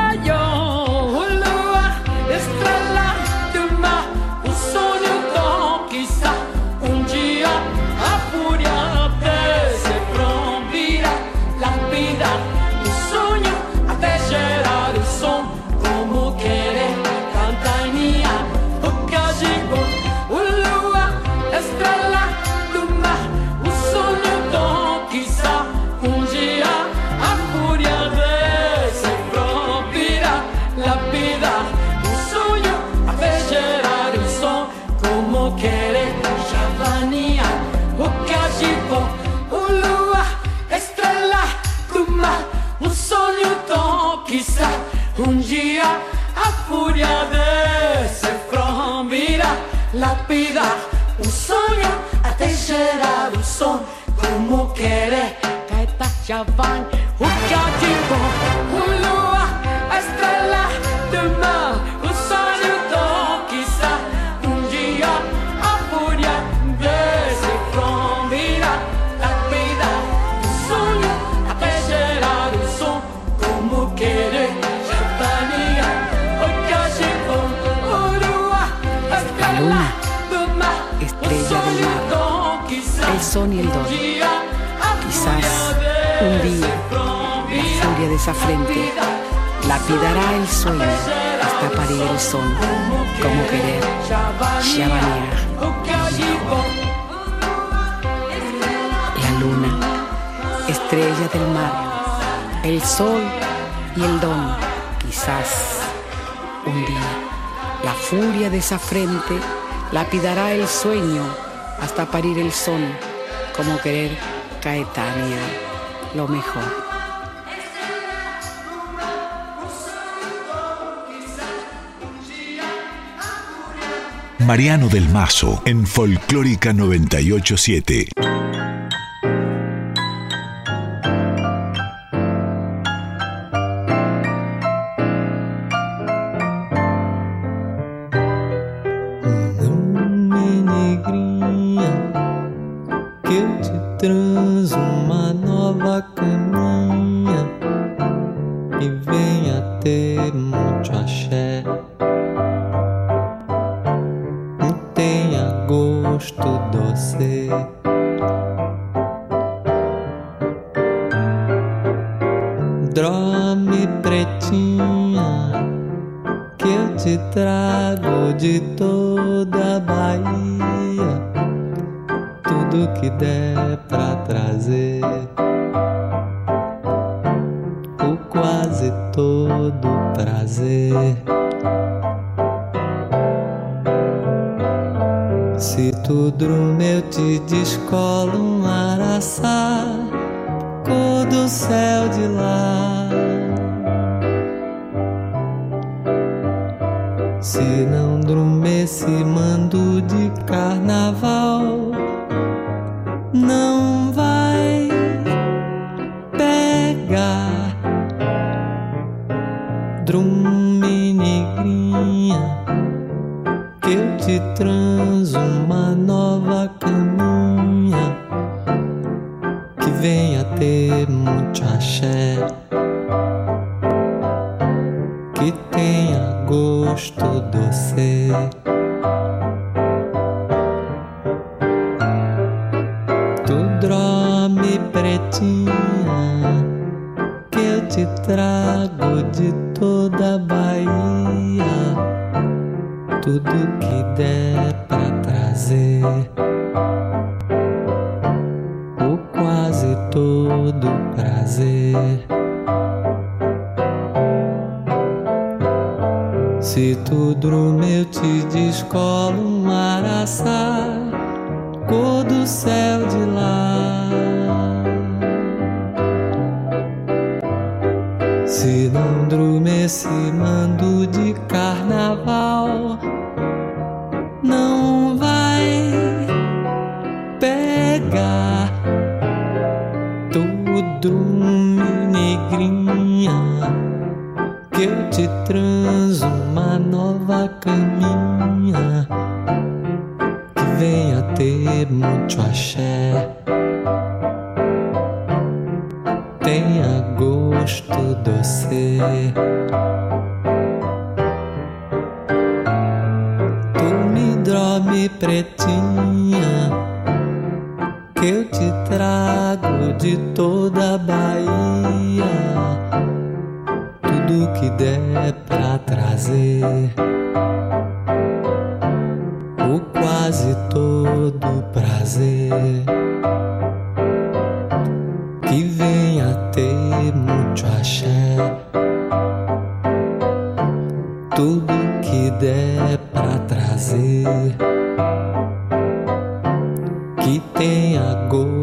lapidar o sonho até gerar o som como querer. Caetá vai o que há de bom, o lua, a estrela do mar. corazón y el don. Quizás un día la furia de esa frente lapidará el sueño hasta parir el son, como querer, Shabanea. La luna, estrella del mar, el sol y el don, quizás un día. La furia de esa frente lapidará el sueño hasta parir el son como querer Caetania, lo mejor. Mariano del Mazo en Folclórica 987.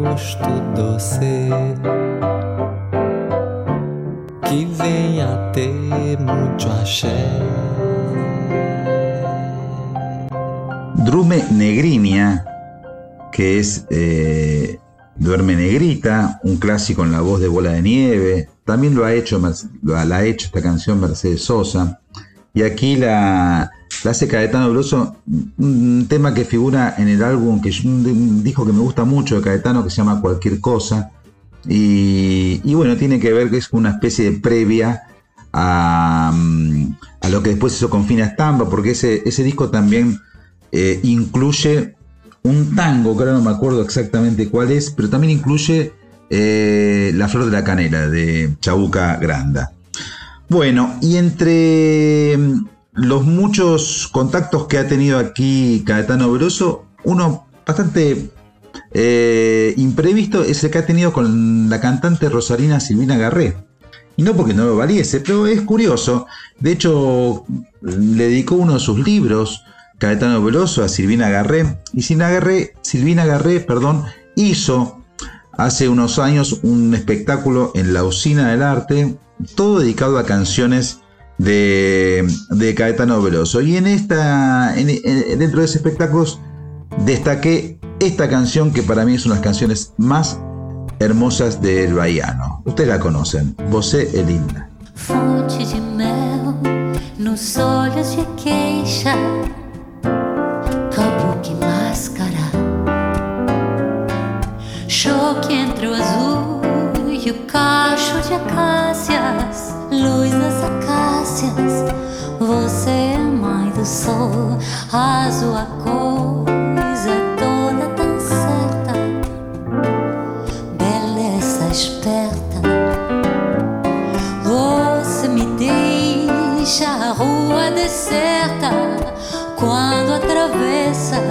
Gosto doce que ter muito axé. Drume Negrinia, que es eh, Duerme Negrita, un clásico en la voz de Bola de Nieve. También lo ha hecho, la ha hecho esta canción Mercedes Sosa. Y aquí la, la hace Caetano Veloso, un tema que figura en el álbum, que disco que me gusta mucho de Caetano, que se llama Cualquier Cosa. Y, bueno, tiene que ver que es una especie de previa a, mm, a lo que después hizo con Fina Estampa, porque ese, ese disco también eh, incluye un tango, que ahora no me acuerdo exactamente cuál es, pero también incluye eh, La Flor de la Canela de Chabuca Granda. Bueno, y entre los muchos contactos que ha tenido aquí Caetano Veloso, uno bastante eh, imprevisto es el que ha tenido con la cantante rosarina Silvina Garré. Y no porque no lo valiese, pero es curioso. De hecho, le dedicó uno de sus libros, Caetano Veloso, a Silvina Garré. Y Silvina Garré, Silvina Garré perdón, hizo hace unos años un espectáculo en la Usina del Arte, todo dedicado a canciones de, de Caetano Veloso. Y en esta, en- en- dentro de ese espectáculo destaqué esta canción que para mí es una de las canciones más hermosas del Bahiano. Ustedes la conocen, Você é linda. Fonte de mel nos olhos de queixa, kabuki máscara, choque entre o azul e o cacho de acácias, luz das acácias. Você é mãe do sol, a coisa é toda tão certa, beleza esperta. Você me deixa a rua deserta quando atravessa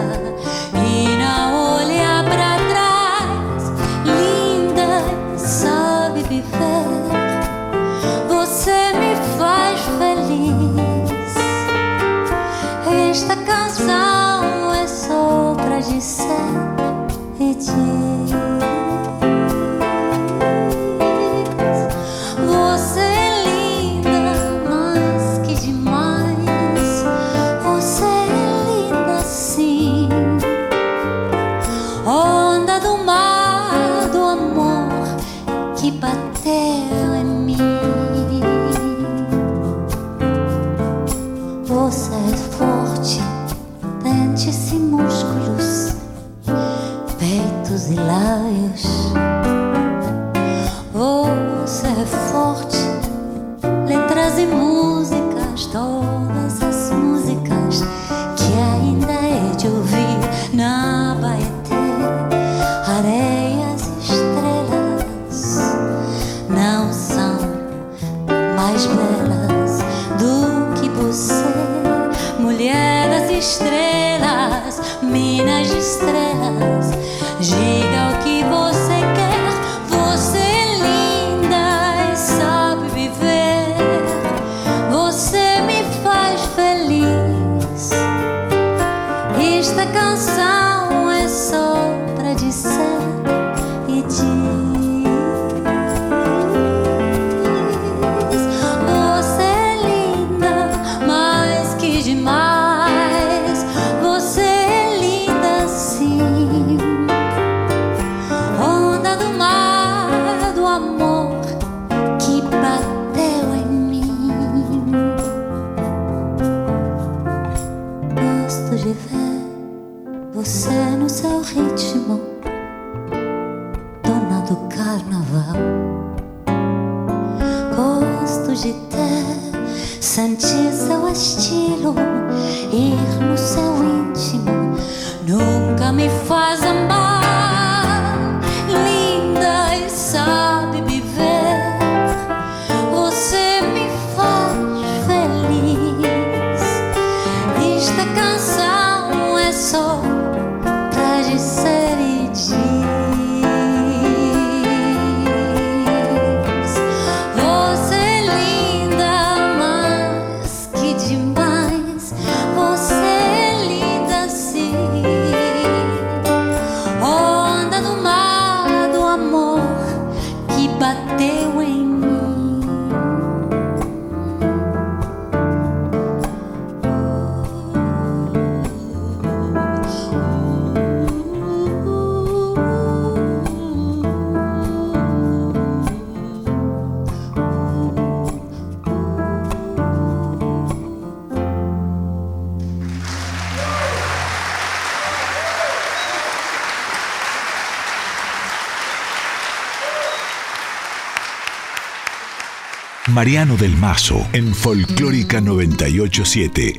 Mariano del Mazo en Folclórica 987.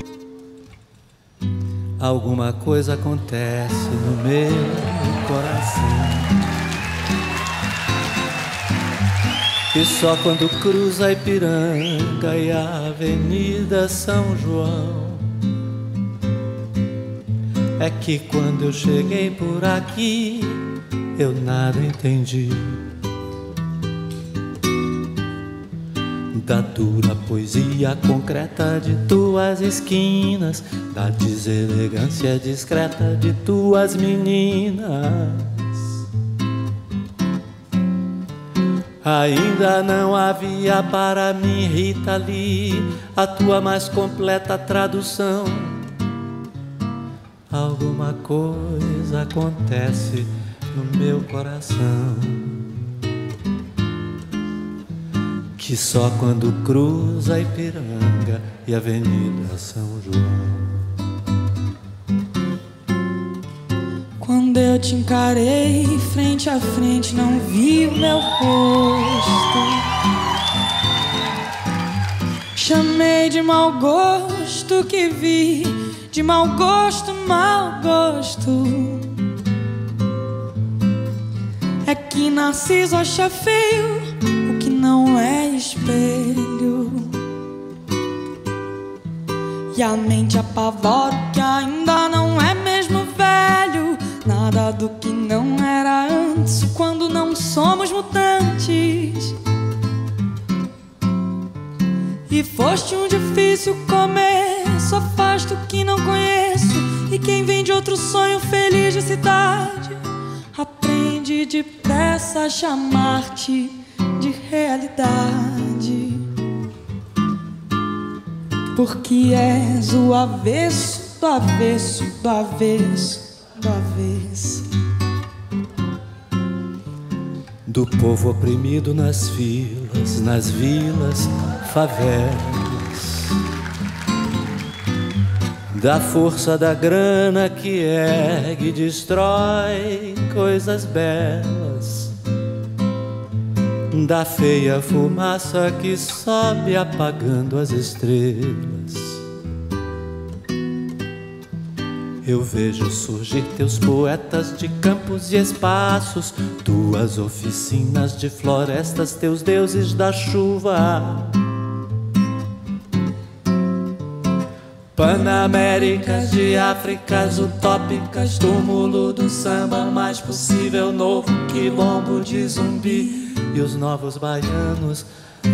Alguma coisa acontece no meu coração. E só quando cruza a Ipiranga e a Avenida São João é que quando eu cheguei por aqui eu nada entendi. Poesia concreta de tuas esquinas, da deselegância discreta de tuas meninas. Ainda não havia para mim, Rita Lee, a tua mais completa tradução. Alguma coisa acontece no meu coração. Que só quando cruza a Ipiranga e a Avenida São João. Quando eu te encarei frente a frente, não vi o meu rosto. Chamei de mau gosto que vi, de mau gosto, mau gosto. É que Narciso acha feio E a mente apavora que ainda não é mesmo velho. Nada do que não era antes, quando não somos mutantes. E foste um difícil começo, afasto que não conheço. E quem vem de outro sonho feliz de cidade, aprende depressa a chamar-te de realidade. Porque és o avesso do avesso do avesso do avesso. Do povo oprimido nas filas, nas vilas, favelas. Da força da grana que ergue e destrói coisas belas. Da feia fumaça que sobe apagando as estrelas. Eu vejo surgir teus poetas de campos e espaços, tuas oficinas de florestas, teus deuses da chuva. Panaméricas de Áfricas utópicas, túmulo do samba mais possível, novo quilombo de zumbi. E os novos baianos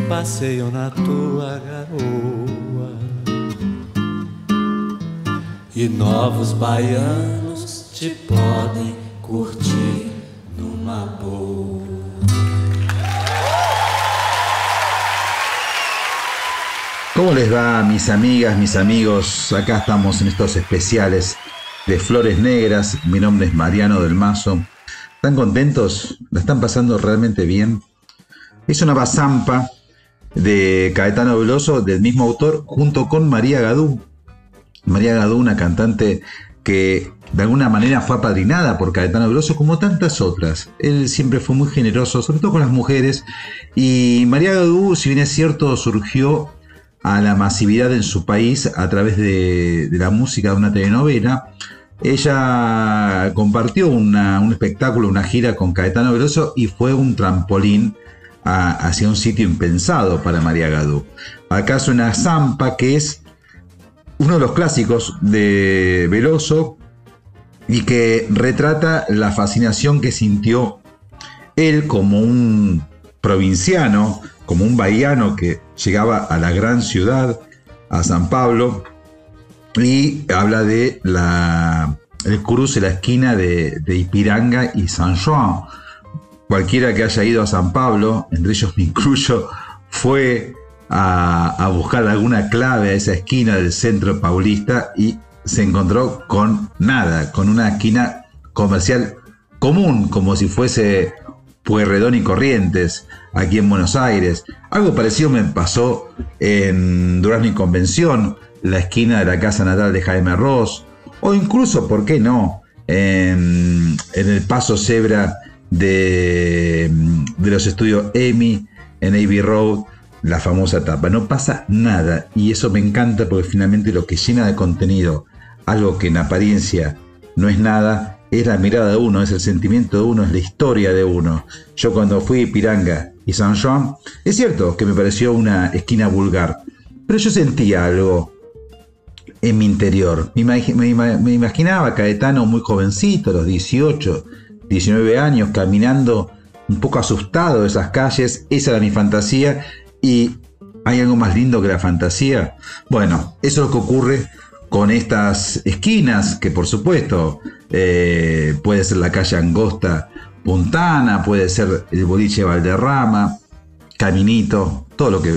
passeiam na tua garoa. E novos baianos te podem curtir numa boa. ¿Cómo les va, mis amigas, mis amigos? Acá estamos en estos especiales de Flores Negras. Mi nombre es Mariano del Mazo. ¿Están contentos? ¿La están pasando realmente bien? Es una bazampa de Caetano Veloso, del mismo autor, junto con María Gadú. María Gadú, una cantante que de alguna manera fue apadrinada por Caetano Veloso como tantas otras. Él siempre fue muy generoso, sobre todo con las mujeres. Y María Gadú, si bien es cierto, surgió a la masividad en su país a través de, de la música de una telenovela. Ella compartió un espectáculo, una gira con Caetano Veloso y fue un trampolín hacia un sitio impensado para María Gadú. Acá suena Zampa, que es uno de los clásicos de Veloso y que retrata la fascinación que sintió él como un provinciano, como un bahiano que llegaba a la gran ciudad, a San Pablo, y habla de la, el cruce, la esquina de, de Ipiranga y San Juan. Cualquiera que haya ido a San Pablo, entre ellos me incluyo, fue a, a buscar alguna clave a esa esquina del centro paulista y se encontró con nada, con una esquina comercial común, como si fuese Pueyrredón y Corrientes, aquí en Buenos Aires. Algo parecido me pasó en Durazno y Convención, la esquina de la casa natal de Jaime Ross, o incluso, ¿por qué no?, en, en el paso cebra de, de los estudios EMI en Abbey Road, la famosa etapa. No pasa nada y eso me encanta porque finalmente lo que llena de contenido, algo que en apariencia no es nada, es la mirada de uno, es el sentimiento de uno, es la historia de uno. Yo cuando fui Piranga y San Juan, es cierto que me pareció una esquina vulgar, pero yo sentía algo en mi interior. Me, imagi- me ima- me imaginaba a Caetano muy jovencito, a los 18, 19 años, caminando un poco asustado de esas calles. Esa era mi fantasía. Y ¿hay algo más lindo que la fantasía? Bueno, eso es lo que ocurre con estas esquinas, que por supuesto eh, puede ser la calle Angosta Puntana, puede ser el boliche Valderrama, Caminito, todo lo que,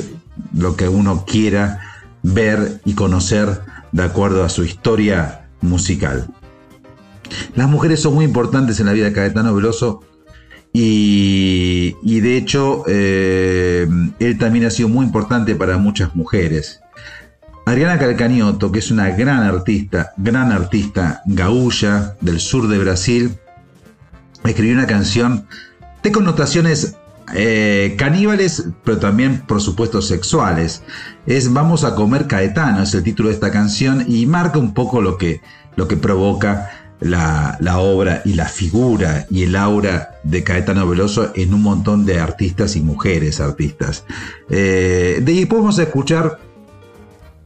lo que uno quiera ver y conocer de acuerdo a su historia musical. Las mujeres son muy importantes en la vida de Caetano Veloso y, de hecho eh, él también ha sido muy importante para muchas mujeres. Adriana Calcañoto, que es una gran artista, gran artista gaúcha del sur de Brasil, escribió una canción de connotaciones eh, caníbales, pero también, por supuesto, sexuales. Es Vamos a comer Caetano, es el título de esta canción, y marca un poco lo que, lo que provoca la, la obra y la figura y el aura de Caetano Veloso en un montón de artistas y mujeres artistas. Eh, de ahí podemos escuchar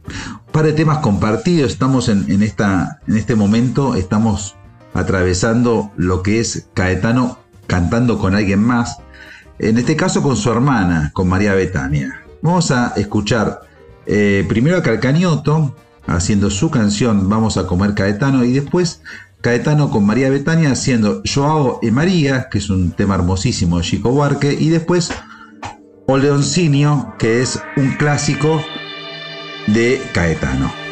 un par de temas compartidos. Estamos en, en esta, en este momento, estamos atravesando lo que es Caetano cantando con alguien más. En este caso con su hermana, con María Betania. Vamos a escuchar eh, primero a Calcañoto haciendo su canción Vamos a comer Caetano y después Caetano con María Betania haciendo hago e María, que es un tema hermosísimo de Chico Buarque, y después O Leoncinio, que es un clásico de Caetano.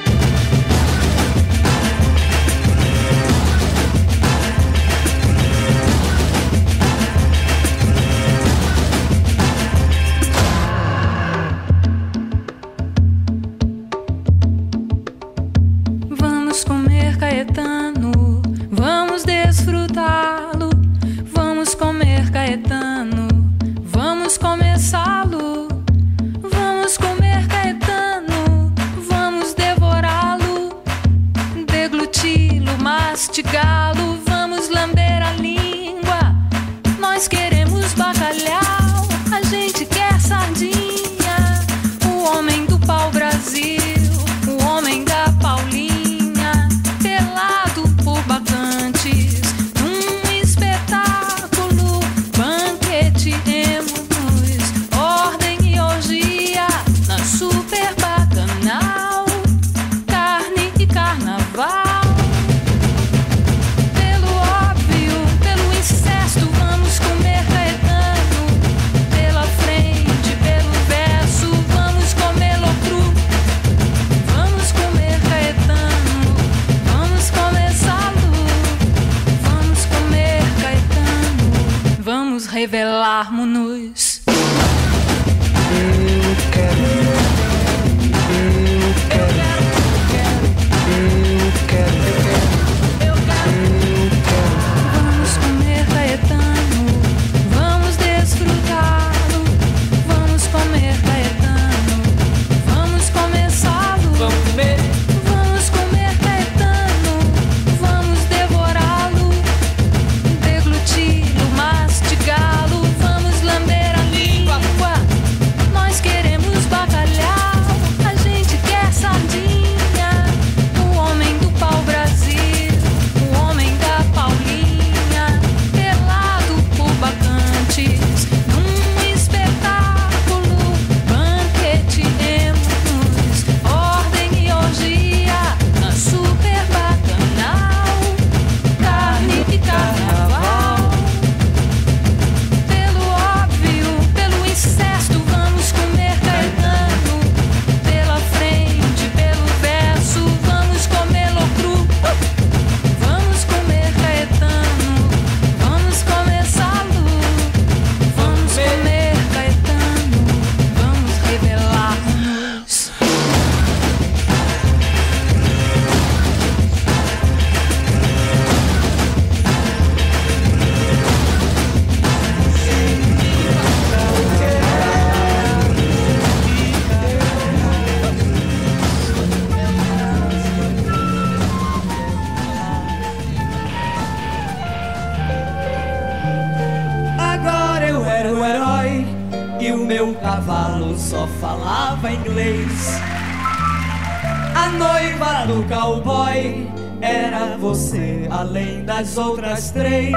Das outras três.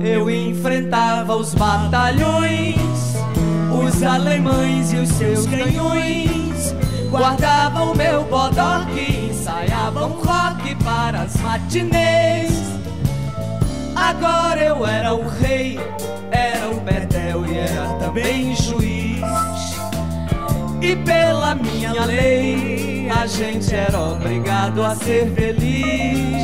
Eu enfrentava os batalhões, os alemães e os seus canhões. Guardava o meu bodoque, ensaiava um rock para as matinês. Agora eu era o rei, era o Betel e era também juiz. E pela minha lei, a gente era obrigado a ser feliz.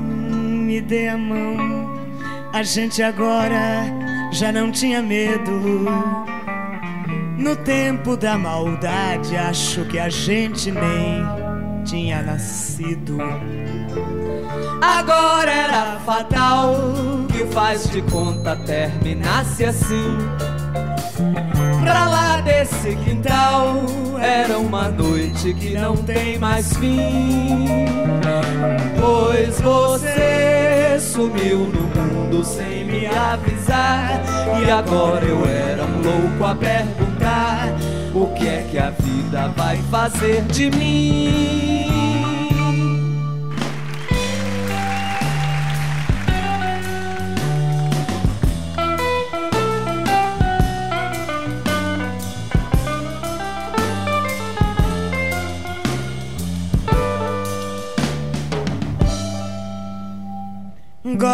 me dê a mão. A gente agora já não tinha medo. No tempo da maldade, acho que a gente nem tinha nascido. Agora era fatal que faz de conta terminasse assim. Pra lá desse quintal era uma noite que não tem mais fim. Pois você sumiu no mundo sem me avisar. E agora eu era um louco a perguntar: o que é que a vida vai fazer de mim?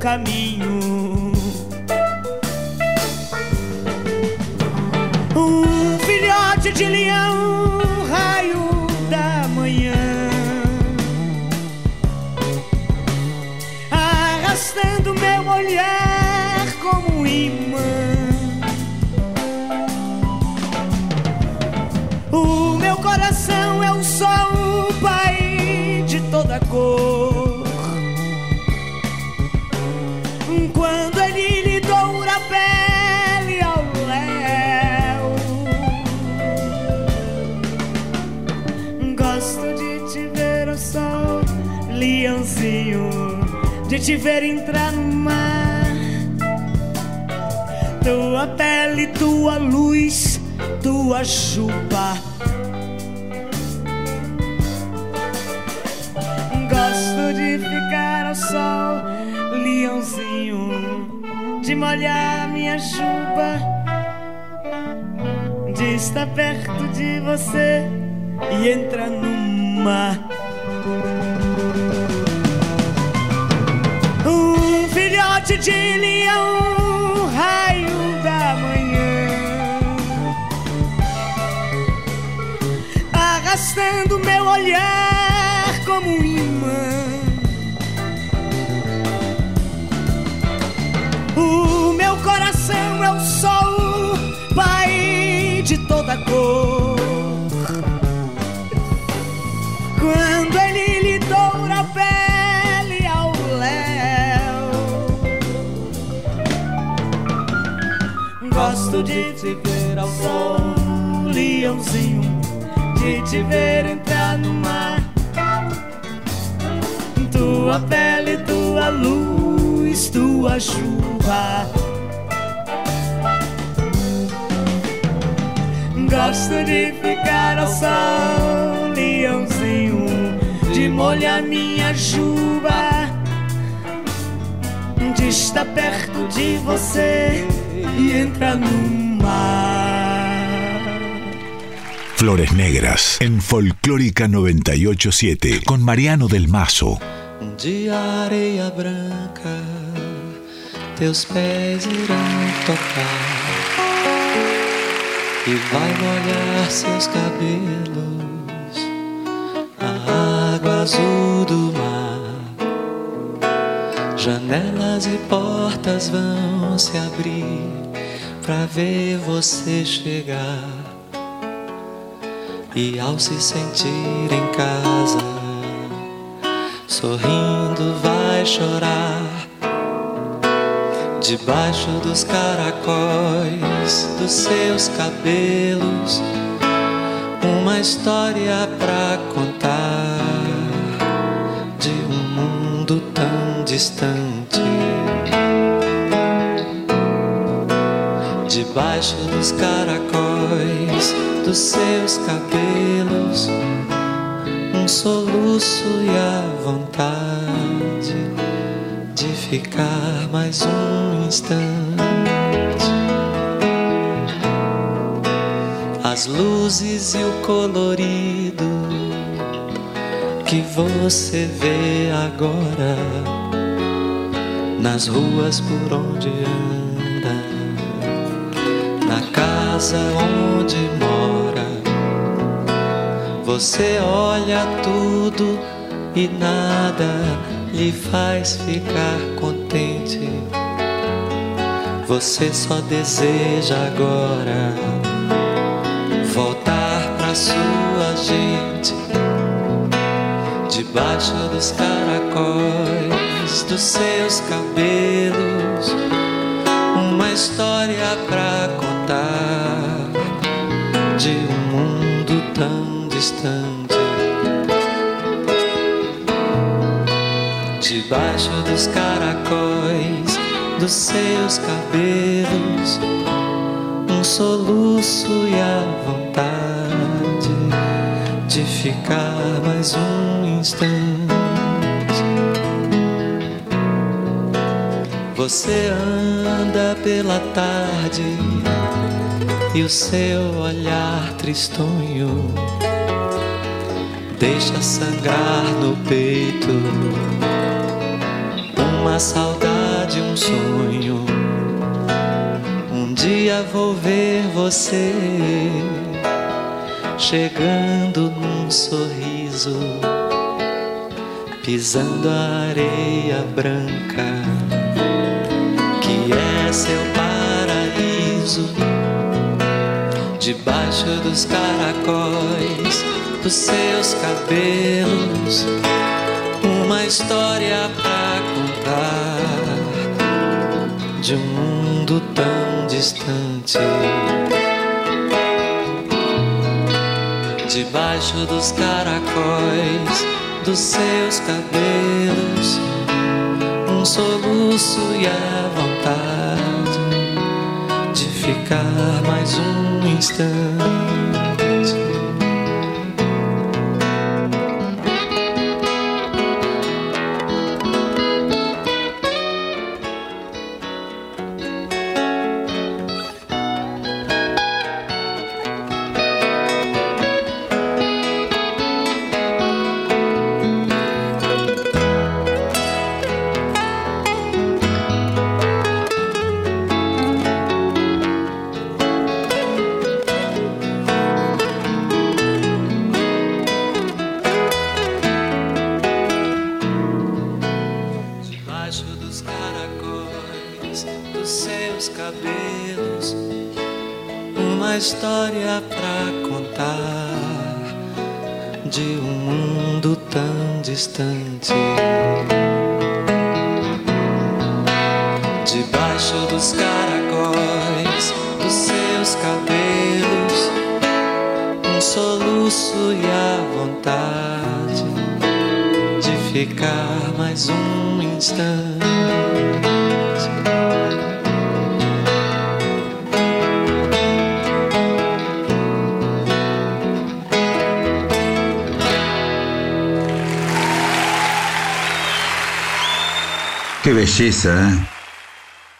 caminho. Um filhote de leão, raio da manhã, arrastando meu olhar como um imã. O meu coração de te ver entrar no mar. Tua pele, tua luz, tua chuva. Gosto de ficar ao sol, leãozinho, de molhar minha chuva, de estar perto de você e entrar no mar. Filhote de leão, raio da manhã, arrastando meu olhar como um imã. O meu coração é o sol, pai de toda cor. Gosto de te ver ao sol, leãozinho, de te ver entrar no mar. Tua pele, tua luz, tua chuva. Gosto de ficar ao sol, leãozinho, de molhar minha juba, de estar perto de você e entra no mar. Flores Negras en Folclórica 987 con Mariano del Mazo. De areia branca, teus pés irão tocar e vai molhar seus cabelos, a água azul do mar. Janelas e portas vão se abrir pra ver você chegar. E ao se sentir em casa, sorrindo vai chorar. Debaixo dos caracóis dos seus cabelos, uma história pra contar de um mundo tão distante. Debaixo dos caracóis dos seus cabelos, um soluço e a vontade de ficar mais um instante. As luzes e o colorido que você vê agora nas ruas por onde anda, casa onde mora. Você olha tudo e nada lhe faz ficar contente. Você só deseja agora voltar pra sua gente debaixo dos caracóis dos seus cabelos. Uma história pra distante. Debaixo dos caracóis dos seus cabelos, um soluço e a vontade de ficar mais um instante. Você anda pela tarde e o seu olhar tristonho deixa sangrar no peito uma saudade, um sonho. Um dia vou ver você chegando num sorriso, pisando a areia branca, que é seu paraíso, debaixo dos caracóis dos seus cabelos, uma história pra contar de um mundo tão distante. debaixo dos caracóis dos seus cabelos, um soluço e a vontade de ficar mais um instante. Belleza, ¿eh?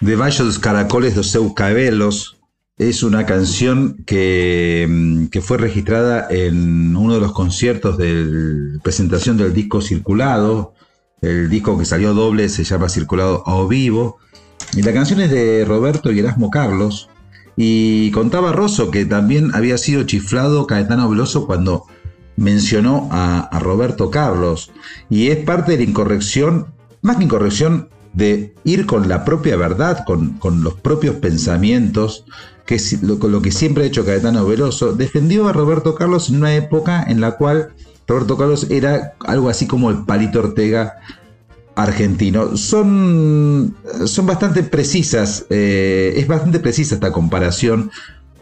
Debaixo dos caracoles dos seus cabelos es una canción que, mm, que fue registrada en uno de los conciertos de presentación del disco Circulado. El disco que salió doble se llama Circulado a vivo. Y la canción es de Roberto y Erasmo Carlos. Y contaba Rosso que también había sido chiflado Caetano Veloso cuando mencionó a, a Roberto Carlos. Y es parte de la incorrección, más que incorrección, de ir con la propia verdad, con, los propios pensamientos, que es lo, lo, que siempre ha hecho Caetano Veloso, defendió a Roberto Carlos en una época en la cual Roberto Carlos era algo así como el Palito Ortega argentino. Son, son bastante precisas, eh, es bastante precisa esta comparación,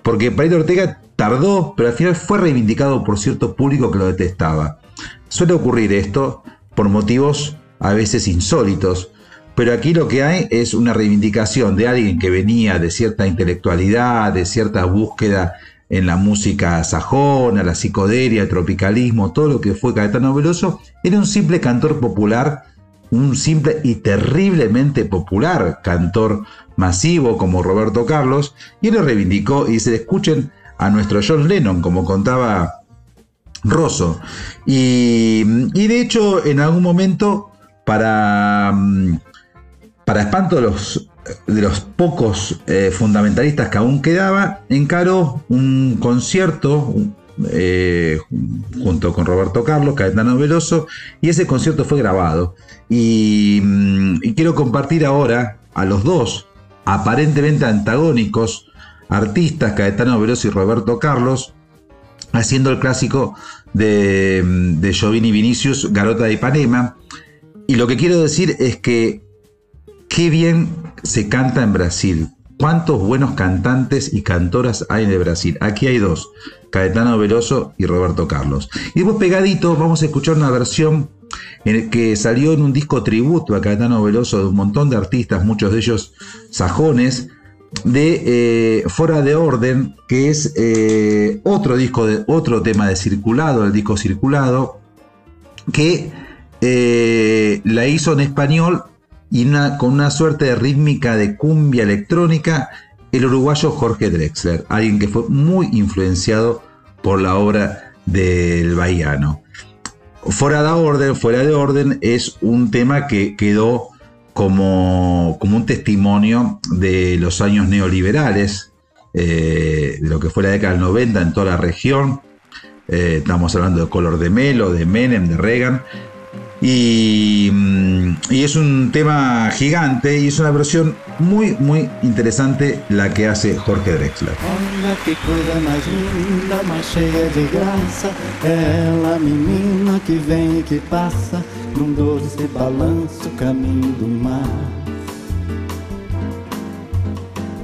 porque Palito Ortega tardó, pero al final fue reivindicado por cierto público que lo detestaba. Suele ocurrir esto por motivos a veces insólitos. Pero aquí lo que hay es una reivindicación de alguien que venía de cierta intelectualidad, de cierta búsqueda en la música sajona, la psicodelia, el tropicalismo, todo lo que fue Caetano Veloso, era un simple cantor popular, un simple y terriblemente popular cantor masivo como Roberto Carlos, y lo reivindicó y le escuchen a nuestro John Lennon, como contaba Rosso. Y, y de hecho, en algún momento, para para espanto de los, pocos eh, fundamentalistas que aún quedaba, encaró un concierto eh, junto con Roberto Carlos, Caetano Veloso, y ese concierto fue grabado. Y, mm, y quiero compartir ahora a los dos, aparentemente antagónicos, artistas, Caetano Veloso y Roberto Carlos, haciendo el clásico de, de Vinicius, Garota de Ipanema. Y lo que quiero decir es que qué bien se canta en Brasil. ¿Cuántos buenos cantantes y cantoras hay de Brasil? Aquí hay dos, Caetano Veloso y Roberto Carlos. Y después pegadito vamos a escuchar una versión en que salió en un disco tributo a Caetano Veloso de un montón de artistas, muchos de ellos sajones, de eh, Fuera de Orden, que es eh, otro disco, de, otro tema de circulado, el disco circulado, que eh, la hizo en español y con una suerte de rítmica de cumbia electrónica, el uruguayo Jorge Drexler, alguien que fue muy influenciado por la obra del Bahiano. Fuera de orden, fuera de orden es un tema que quedó como, como un testimonio de los años neoliberales, eh, de lo que fue la década del 90 en toda la región. Eh, estamos hablando de Color de Melo, de Menem, de Reagan, y, mm, y, es un tema gigante y es una versión muy, muy interesante la que hace Jorge Drexler.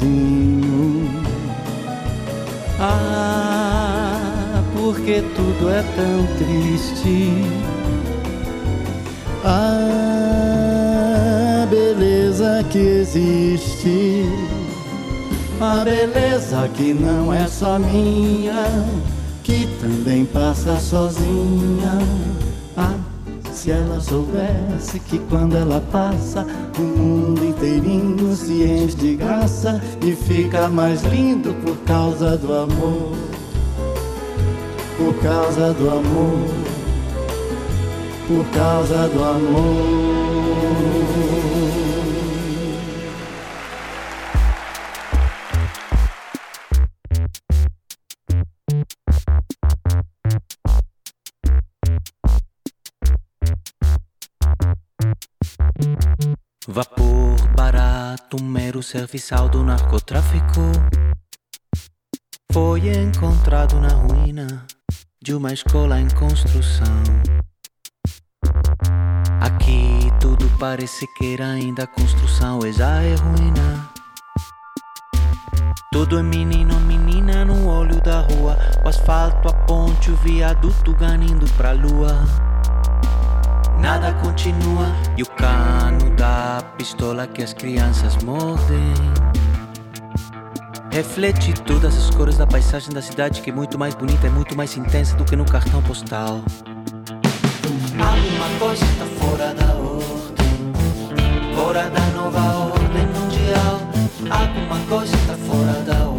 Sozinho. Ah, porque tudo é tão triste. A beleza que existe, a beleza que não é só minha, que também passa sozinha. Ah, se ela soubesse que quando ela passa, o mundo inteirinho se enche de graça e fica mais lindo por causa do amor. Por causa do amor por causa do amor. Serviçal do narcotráfico. Foi encontrado na ruína de uma escola em construção. Aqui tudo parece que era ainda construção e já é ruína. Tudo é menino, menina no olho da rua. O asfalto, a ponte, o viaduto ganindo pra lua. Nada continua e o cano da pistola que as crianças mordem. Reflete todas as cores da paisagem da cidade que é muito mais bonita e muito mais intensa do que no cartão postal. Alguma coisa está fora da ordem, fora da nova ordem mundial. Alguma coisa está fora da ordem,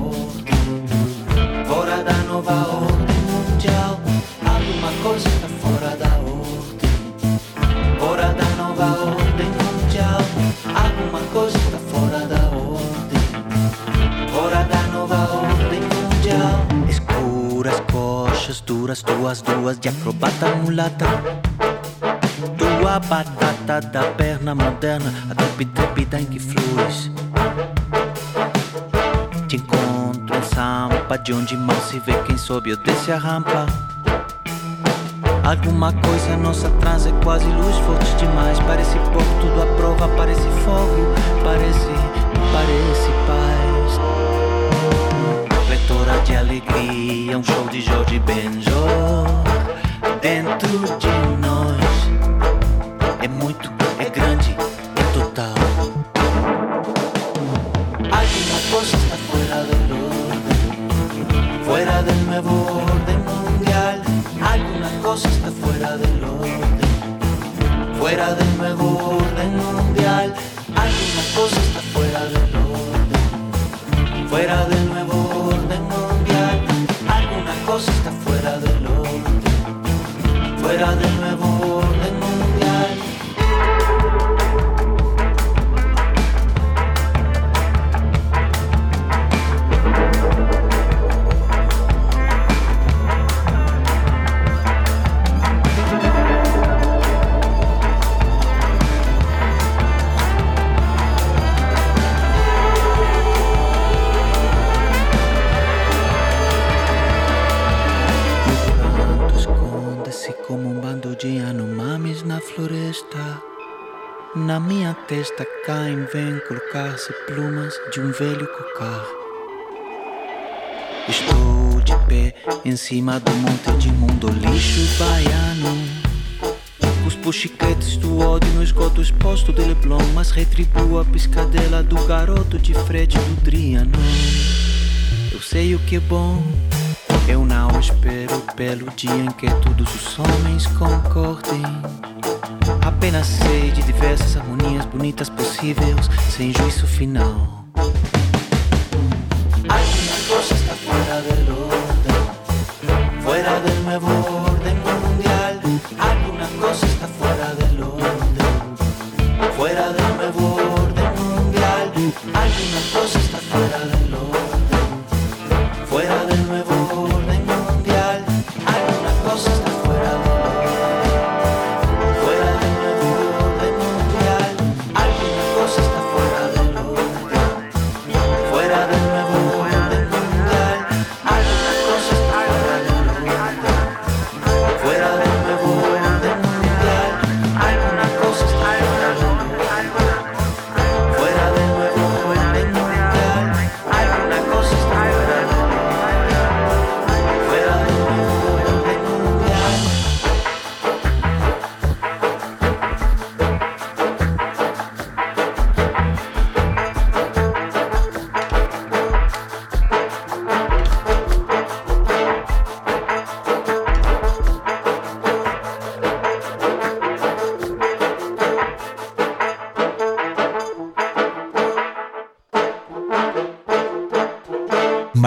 coxas duras, duas, duas de acrobata mulata. Tua batata da perna moderna, a trepida em que flores. Te encontro em Sampa, de onde mal se vê quem sobe ou desce a rampa. Alguma coisa nossa atrás é quase luz forte demais. Parece pouco, tudo à prova, parece fogo, colocar-se plumas de um velho cocar. Estou de pé em cima do monte de mundo lixo baiano. Cuspo chiquetes do ódio no esgoto exposto de Leblon, mas retribuo a piscadela do garoto de Fred do. Eu sei o que é bom. Eu não espero pelo dia em que todos os homens concordem. Apenas sei de diversas harmonias bonitas possíveis, sem juízo final.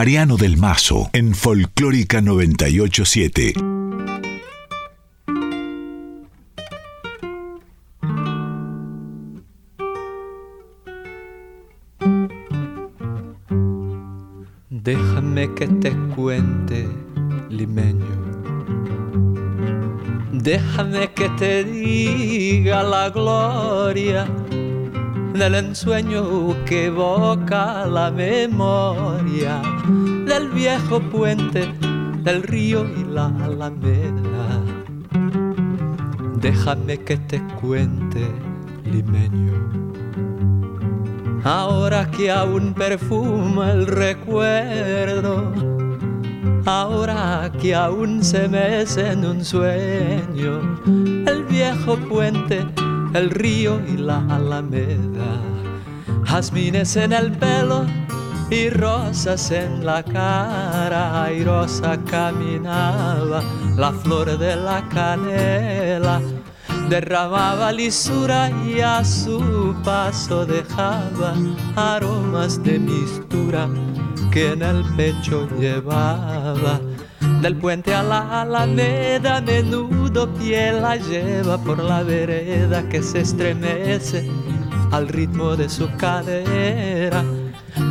Mariano del Mazo en Folclórica 987. Déjame que te cuente, limeño. Déjame que te diga la gloria del ensueño que evoca la memoria viejo puente, del río y la alameda. Déjame que te cuente, limeño. Ahora que aún perfuma el recuerdo, ahora que aún se mece en un sueño, el viejo puente, el río y la alameda, jazmines en el pelo y rosas en la cara, airosa caminaba la flor de la canela derramaba lisura y a su paso dejaba aromas de mistura que en el pecho llevaba. Del puente a la alameda, menudo pie la lleva por la vereda que se estremece al ritmo de su cadera.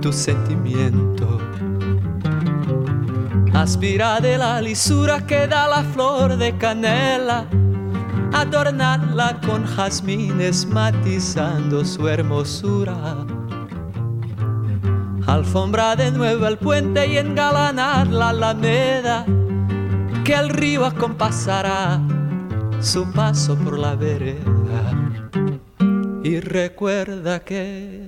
tu sentimiento. Aspira de la lisura que da la flor de canela adornarla con jazmines matizando su hermosura. Alfombra de nuevo el puente y engalanar la alameda, que el río acompasará su paso por la vereda. Y recuerda que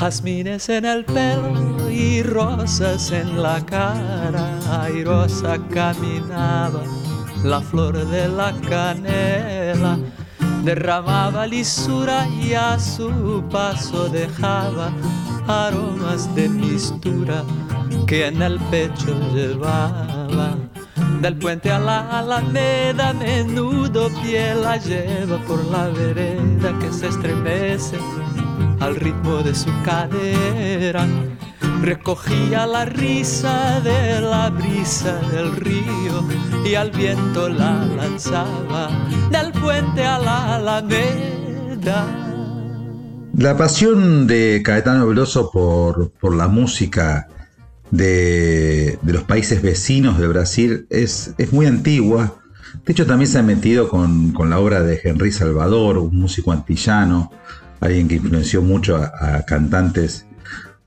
jazmines en el pelo y rosas en la cara, airosa caminaba la flor de la canela, derramaba lisura y a su paso dejaba aromas de mistura que en el pecho llevaba. Del puente a la alameda, menudo pie la lleva por la vereda que se estremece al ritmo de su cadera. Recogía la risa de la brisa del río y al viento la lanzaba del puente a la alameda. La pasión de Caetano Veloso por, la música de, de los países vecinos de Brasil es, es muy antigua. De hecho, también se ha metido con, con la obra de Henry Salvador, un músico antillano, alguien que influenció mucho a, cantantes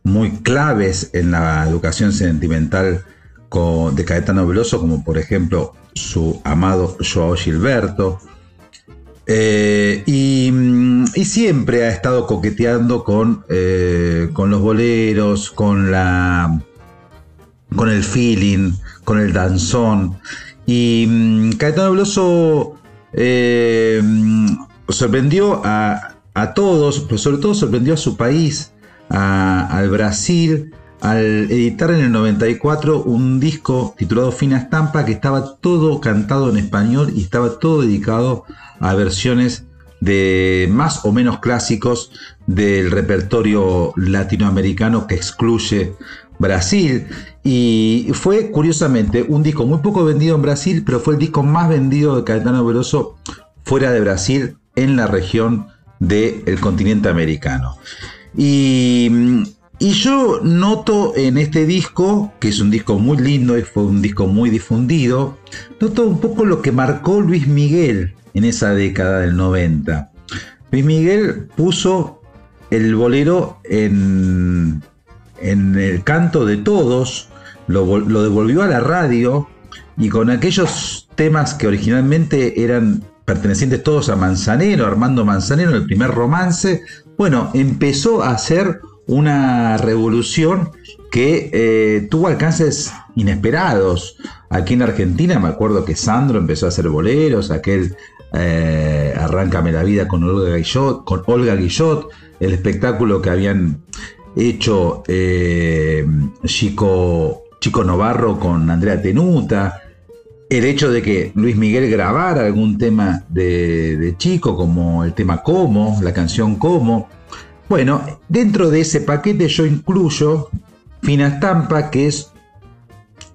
muy claves en la educación sentimental de Caetano Veloso, como por ejemplo su amado Joao Gilberto. Eh, y, mm, y siempre ha estado coqueteando con, eh, con los boleros, con la con el feeling, con el danzón. Y mm, Caetano Veloso eh, mm, sorprendió a, a todos, pero sobre todo sorprendió a su país, al Brasil, al editar en el 94 un disco titulado Fina Estampa que estaba todo cantado en español y estaba todo dedicado a versiones de más o menos clásicos del repertorio latinoamericano que excluye Brasil. Y fue curiosamente un disco muy poco vendido en Brasil, pero fue el disco más vendido de Caetano Veloso fuera de Brasil en la región del continente americano. Y, y yo noto en este disco, que es un disco muy lindo y fue un disco muy difundido, noto un poco lo que marcó Luis Miguel en esa década del 90. Luis Miguel puso el bolero en, en el canto de todos, lo, lo devolvió a la radio y con aquellos temas que originalmente eran pertenecientes todos a Manzanero, Armando Manzanero, el primer romance, bueno, empezó a hacer una revolución que eh, tuvo alcances inesperados. Aquí en Argentina me acuerdo que Sandro empezó a hacer boleros, aquel eh, Arráncame la vida con Olga Guillot, con Olga Guillot, el espectáculo que habían hecho eh, Chico, Chico Novarro con Andrea Tenuta, el hecho de que Luis Miguel grabara algún tema de, Chico, como el tema Como, la canción Como. Bueno, dentro de ese paquete yo incluyo Fina Estampa, que es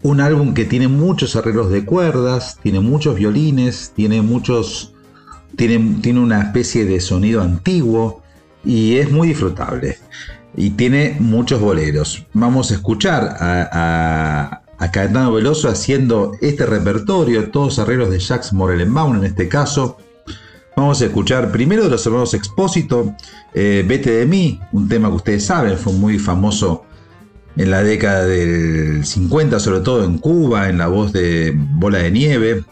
un álbum que tiene muchos arreglos de cuerdas, tiene muchos violines, tiene muchos. Tiene, tiene una especie de sonido antiguo y es muy disfrutable. Y tiene muchos boleros. Vamos a escuchar a, a Caetano Veloso haciendo este repertorio, todos arreglos de Jacques Morellenbaum en este caso. Vamos a escuchar primero de los hermanos Expósito, eh, Vete de mí, un tema que ustedes saben, fue muy famoso en la década del 50, sobre todo en Cuba, en la voz de Bola de Nieve.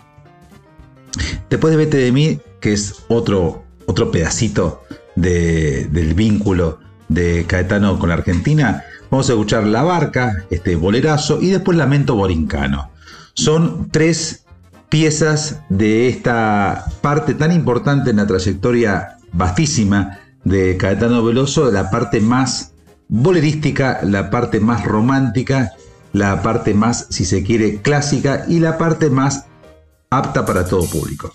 Después de Vete de mí, que es otro, otro pedacito de- del vínculo de Caetano con la Argentina, vamos a escuchar La Barca, este bolerazo, y después Lamento Borincano. Son tres piezas de esta parte tan importante en la trayectoria vastísima de Caetano Veloso, la parte más bolerística, la parte más romántica, la parte más, si se quiere, clásica y la parte más apta para todo público.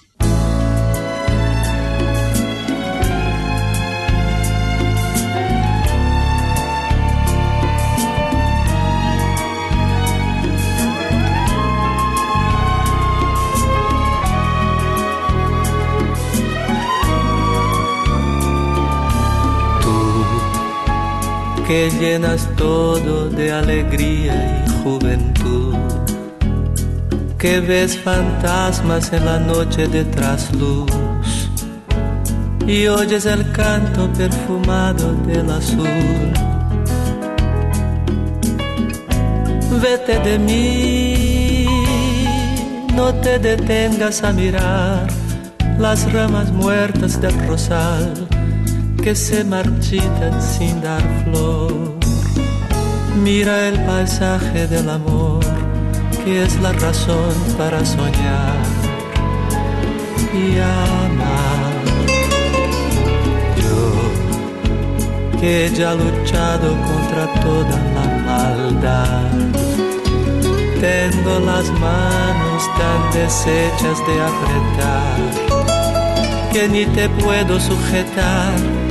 Que llenas todo de alegría y juventud, que ves fantasmas en la noche de trasluz. Y oyes el canto perfumado del azul. Vete de mí, no te detengas a mirar las ramas muertas del rosal que se marchitan sin dar flor. Mira el paisaje del amor, que es la razón para soñar y amar. Yo, que ya he luchado contra toda la maldad, tengo las manos tan deshechas de apretar que ni te puedo sujetar.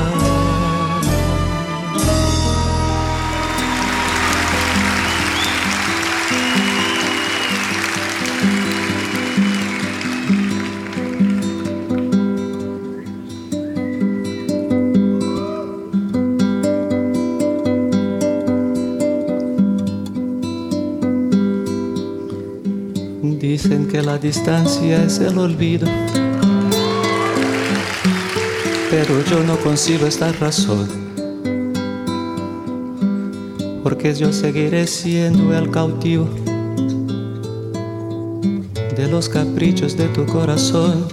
La distancia es el olvido, pero yo no concibo esta razón, porque yo seguiré siendo el cautivo de los caprichos de tu corazón.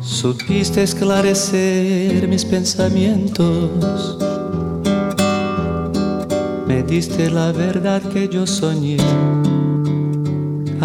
Supiste esclarecer mis pensamientos, me diste la verdad que yo soñé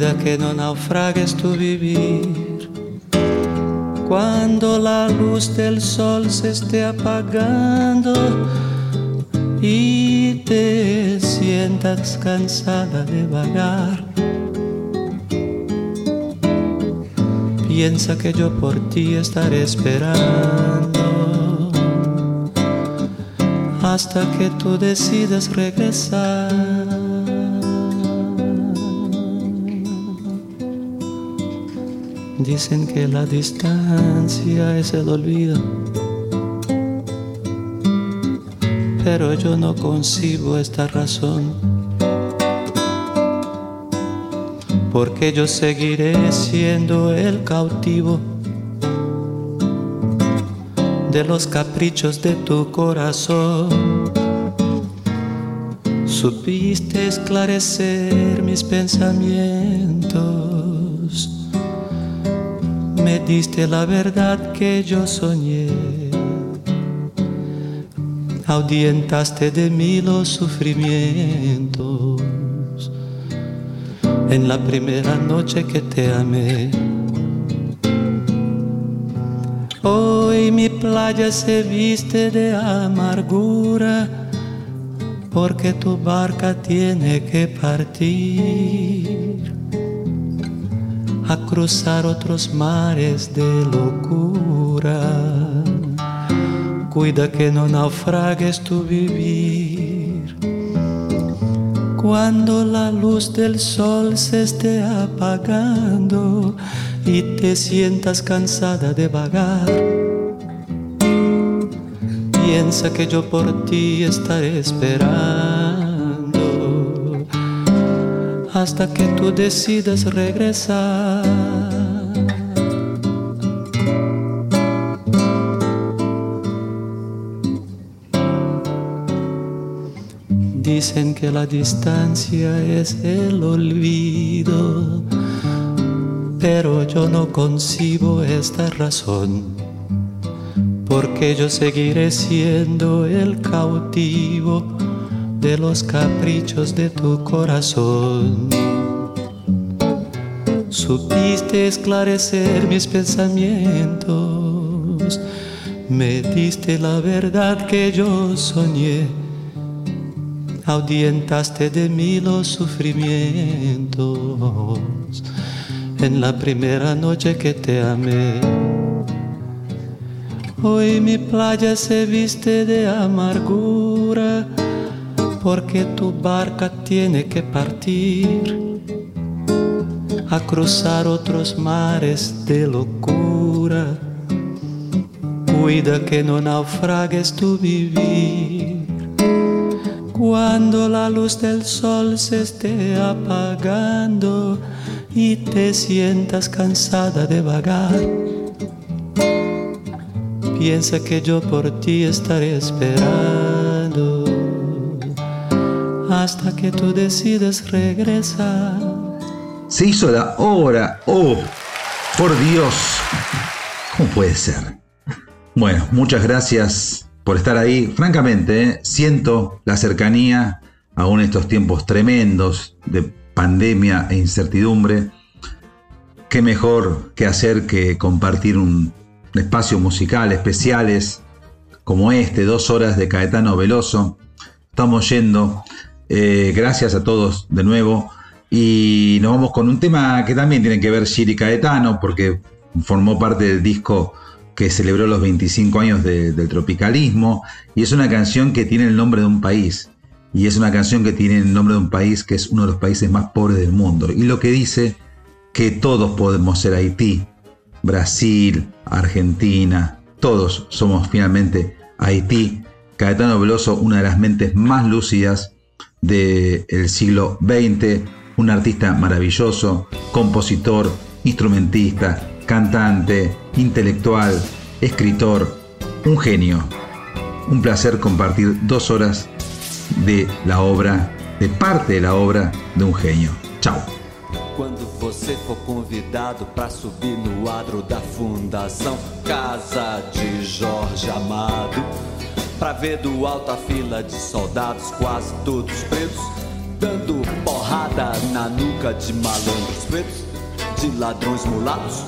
Que no naufragues tu vivir. Cuando la luz del sol se esté apagando y te sientas cansada de vagar, piensa que yo por ti estaré esperando hasta que tú decidas regresar. Dicen que la distancia es el olvido, pero yo no concibo esta razón, porque yo seguiré siendo el cautivo de los caprichos de tu corazón. Supiste esclarecer mis pensamientos diste la verdad que yo soñé. Audientaste de mí los sufrimientos en la primera noche que te amé. Hoy mi playa se viste de amargura porque tu barca tiene que partir cruzar otros mares de locura. Cuida que no naufragues tu vivir. Cuando la luz del sol se esté apagando y te sientas cansada de vagar, piensa que yo por ti estaré esperando hasta que tú decidas regresar. Dicen que la distancia es el olvido, pero yo no concibo esta razón, porque yo seguiré siendo el cautivo de los caprichos de tu corazón. Supiste esclarecer mis pensamientos, me diste la verdad que yo soñé ahuyentaste de mí los sufrimientos en la primera noche que te amé. Hoy mi playa se viste de amargura porque tu barca tiene que partir a cruzar otros mares de locura. Cuida que no naufragues tu vivir cuando la luz del sol se esté apagando y te sientas cansada de vagar. Piensa que yo por ti estaré esperando hasta que tú decidas regresar. Se hizo la hora. Oh, por Dios. ¿Cómo puede ser? Bueno, muchas gracias por estar ahí. Francamente, ¿eh? siento la cercanía aún estos tiempos tremendos de pandemia e incertidumbre. Qué mejor que hacer que compartir un espacio musical especiales como este, dos horas de Caetano Veloso. Estamos yendo. Eh, gracias a todos de nuevo. Y nos vamos con un tema que también tiene que ver Giri Caetano, porque formó parte del disco que celebró los 25 años de- del tropicalismo. Y es una canción que tiene el nombre de un país. Y es una canción que tiene el nombre de un país que es uno de los países más pobres del mundo. Y lo que dice que todos podemos ser Haití, Brasil, Argentina, todos somos finalmente Haití. Caetano Veloso, una de las mentes más lúcidas del siglo XX, un artista maravilloso, compositor, instrumentista, cantante, intelectual, escritor, un genio. Un placer compartir dos horas de la obra, de parte de la obra de un genio. Chao. Quando você for convidado para subir no adro da Fundação Casa de Jorge Amado, pra ver do alto a fila de soldados, quase todos pretos, dando porrada na nuca de malandros pretos, de ladrões mulatos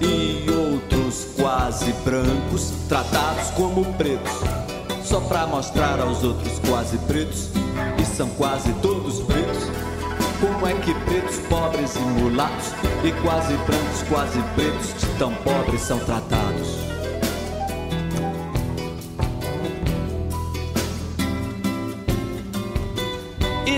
e outros quase brancos, tratados como pretos, só pra mostrar aos outros quase pretos, e são quase todos pretos. Como é que pretos, pobres e mulatos e quase brancos, quase pretos, de tão pobres são tratados?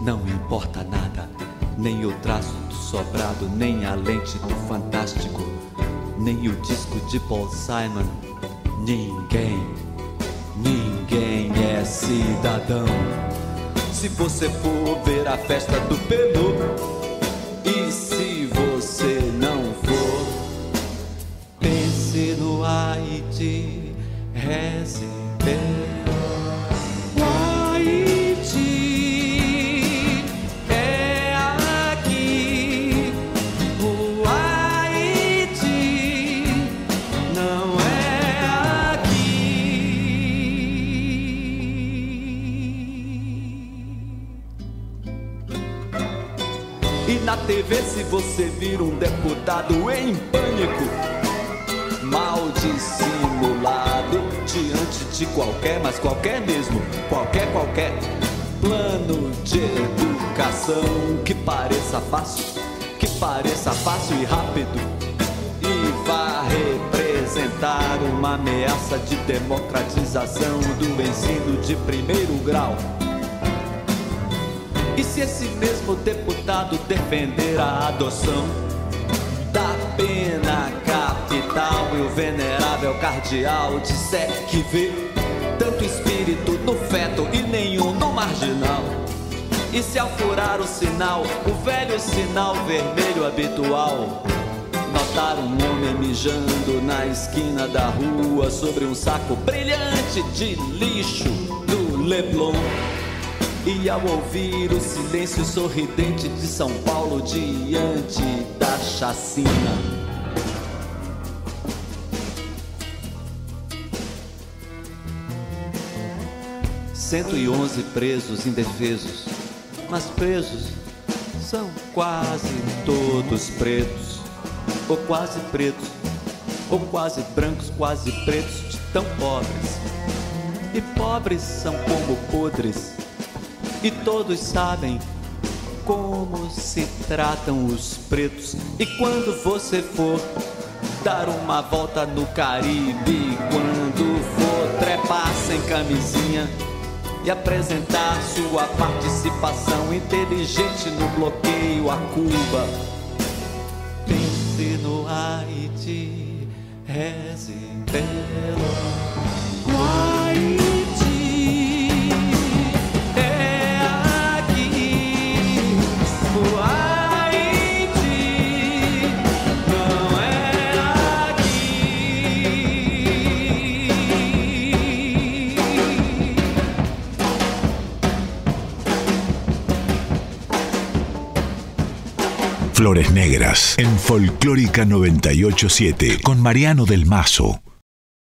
Não importa nada, nem o traço do sobrado, nem a lente do fantástico, nem o disco de Paul Simon. Ninguém, ninguém é cidadão. Se você for ver a festa do Pelô, você vir um deputado em pânico, mal dissimulado, diante de qualquer, mas qualquer mesmo, qualquer, qualquer plano de educação que pareça fácil, que pareça fácil e rápido e vá representar uma ameaça de democratização do ensino de primeiro grau. Se esse mesmo deputado defender a adoção da pena capital e o venerável cardeal disser que vê tanto espírito no feto e nenhum no marginal. E se ao furar o sinal, o velho sinal vermelho habitual, notar um homem mijando na esquina da rua sobre um saco brilhante de lixo do Leblon. E ao ouvir o silêncio sorridente de São Paulo diante da chacina. Cento e onze presos indefesos, mas presos são quase todos pretos, ou quase pretos, ou quase brancos, quase pretos, tão pobres. E pobres são como podres, e todos sabem como se tratam os pretos. E quando você for dar uma volta no Caribe, quando for trepar sem camisinha e apresentar sua participação inteligente no bloqueio a Cuba. Pense no Haiti, reze pelo Flores Negras en Folclórica 987 con Mariano del Mazo.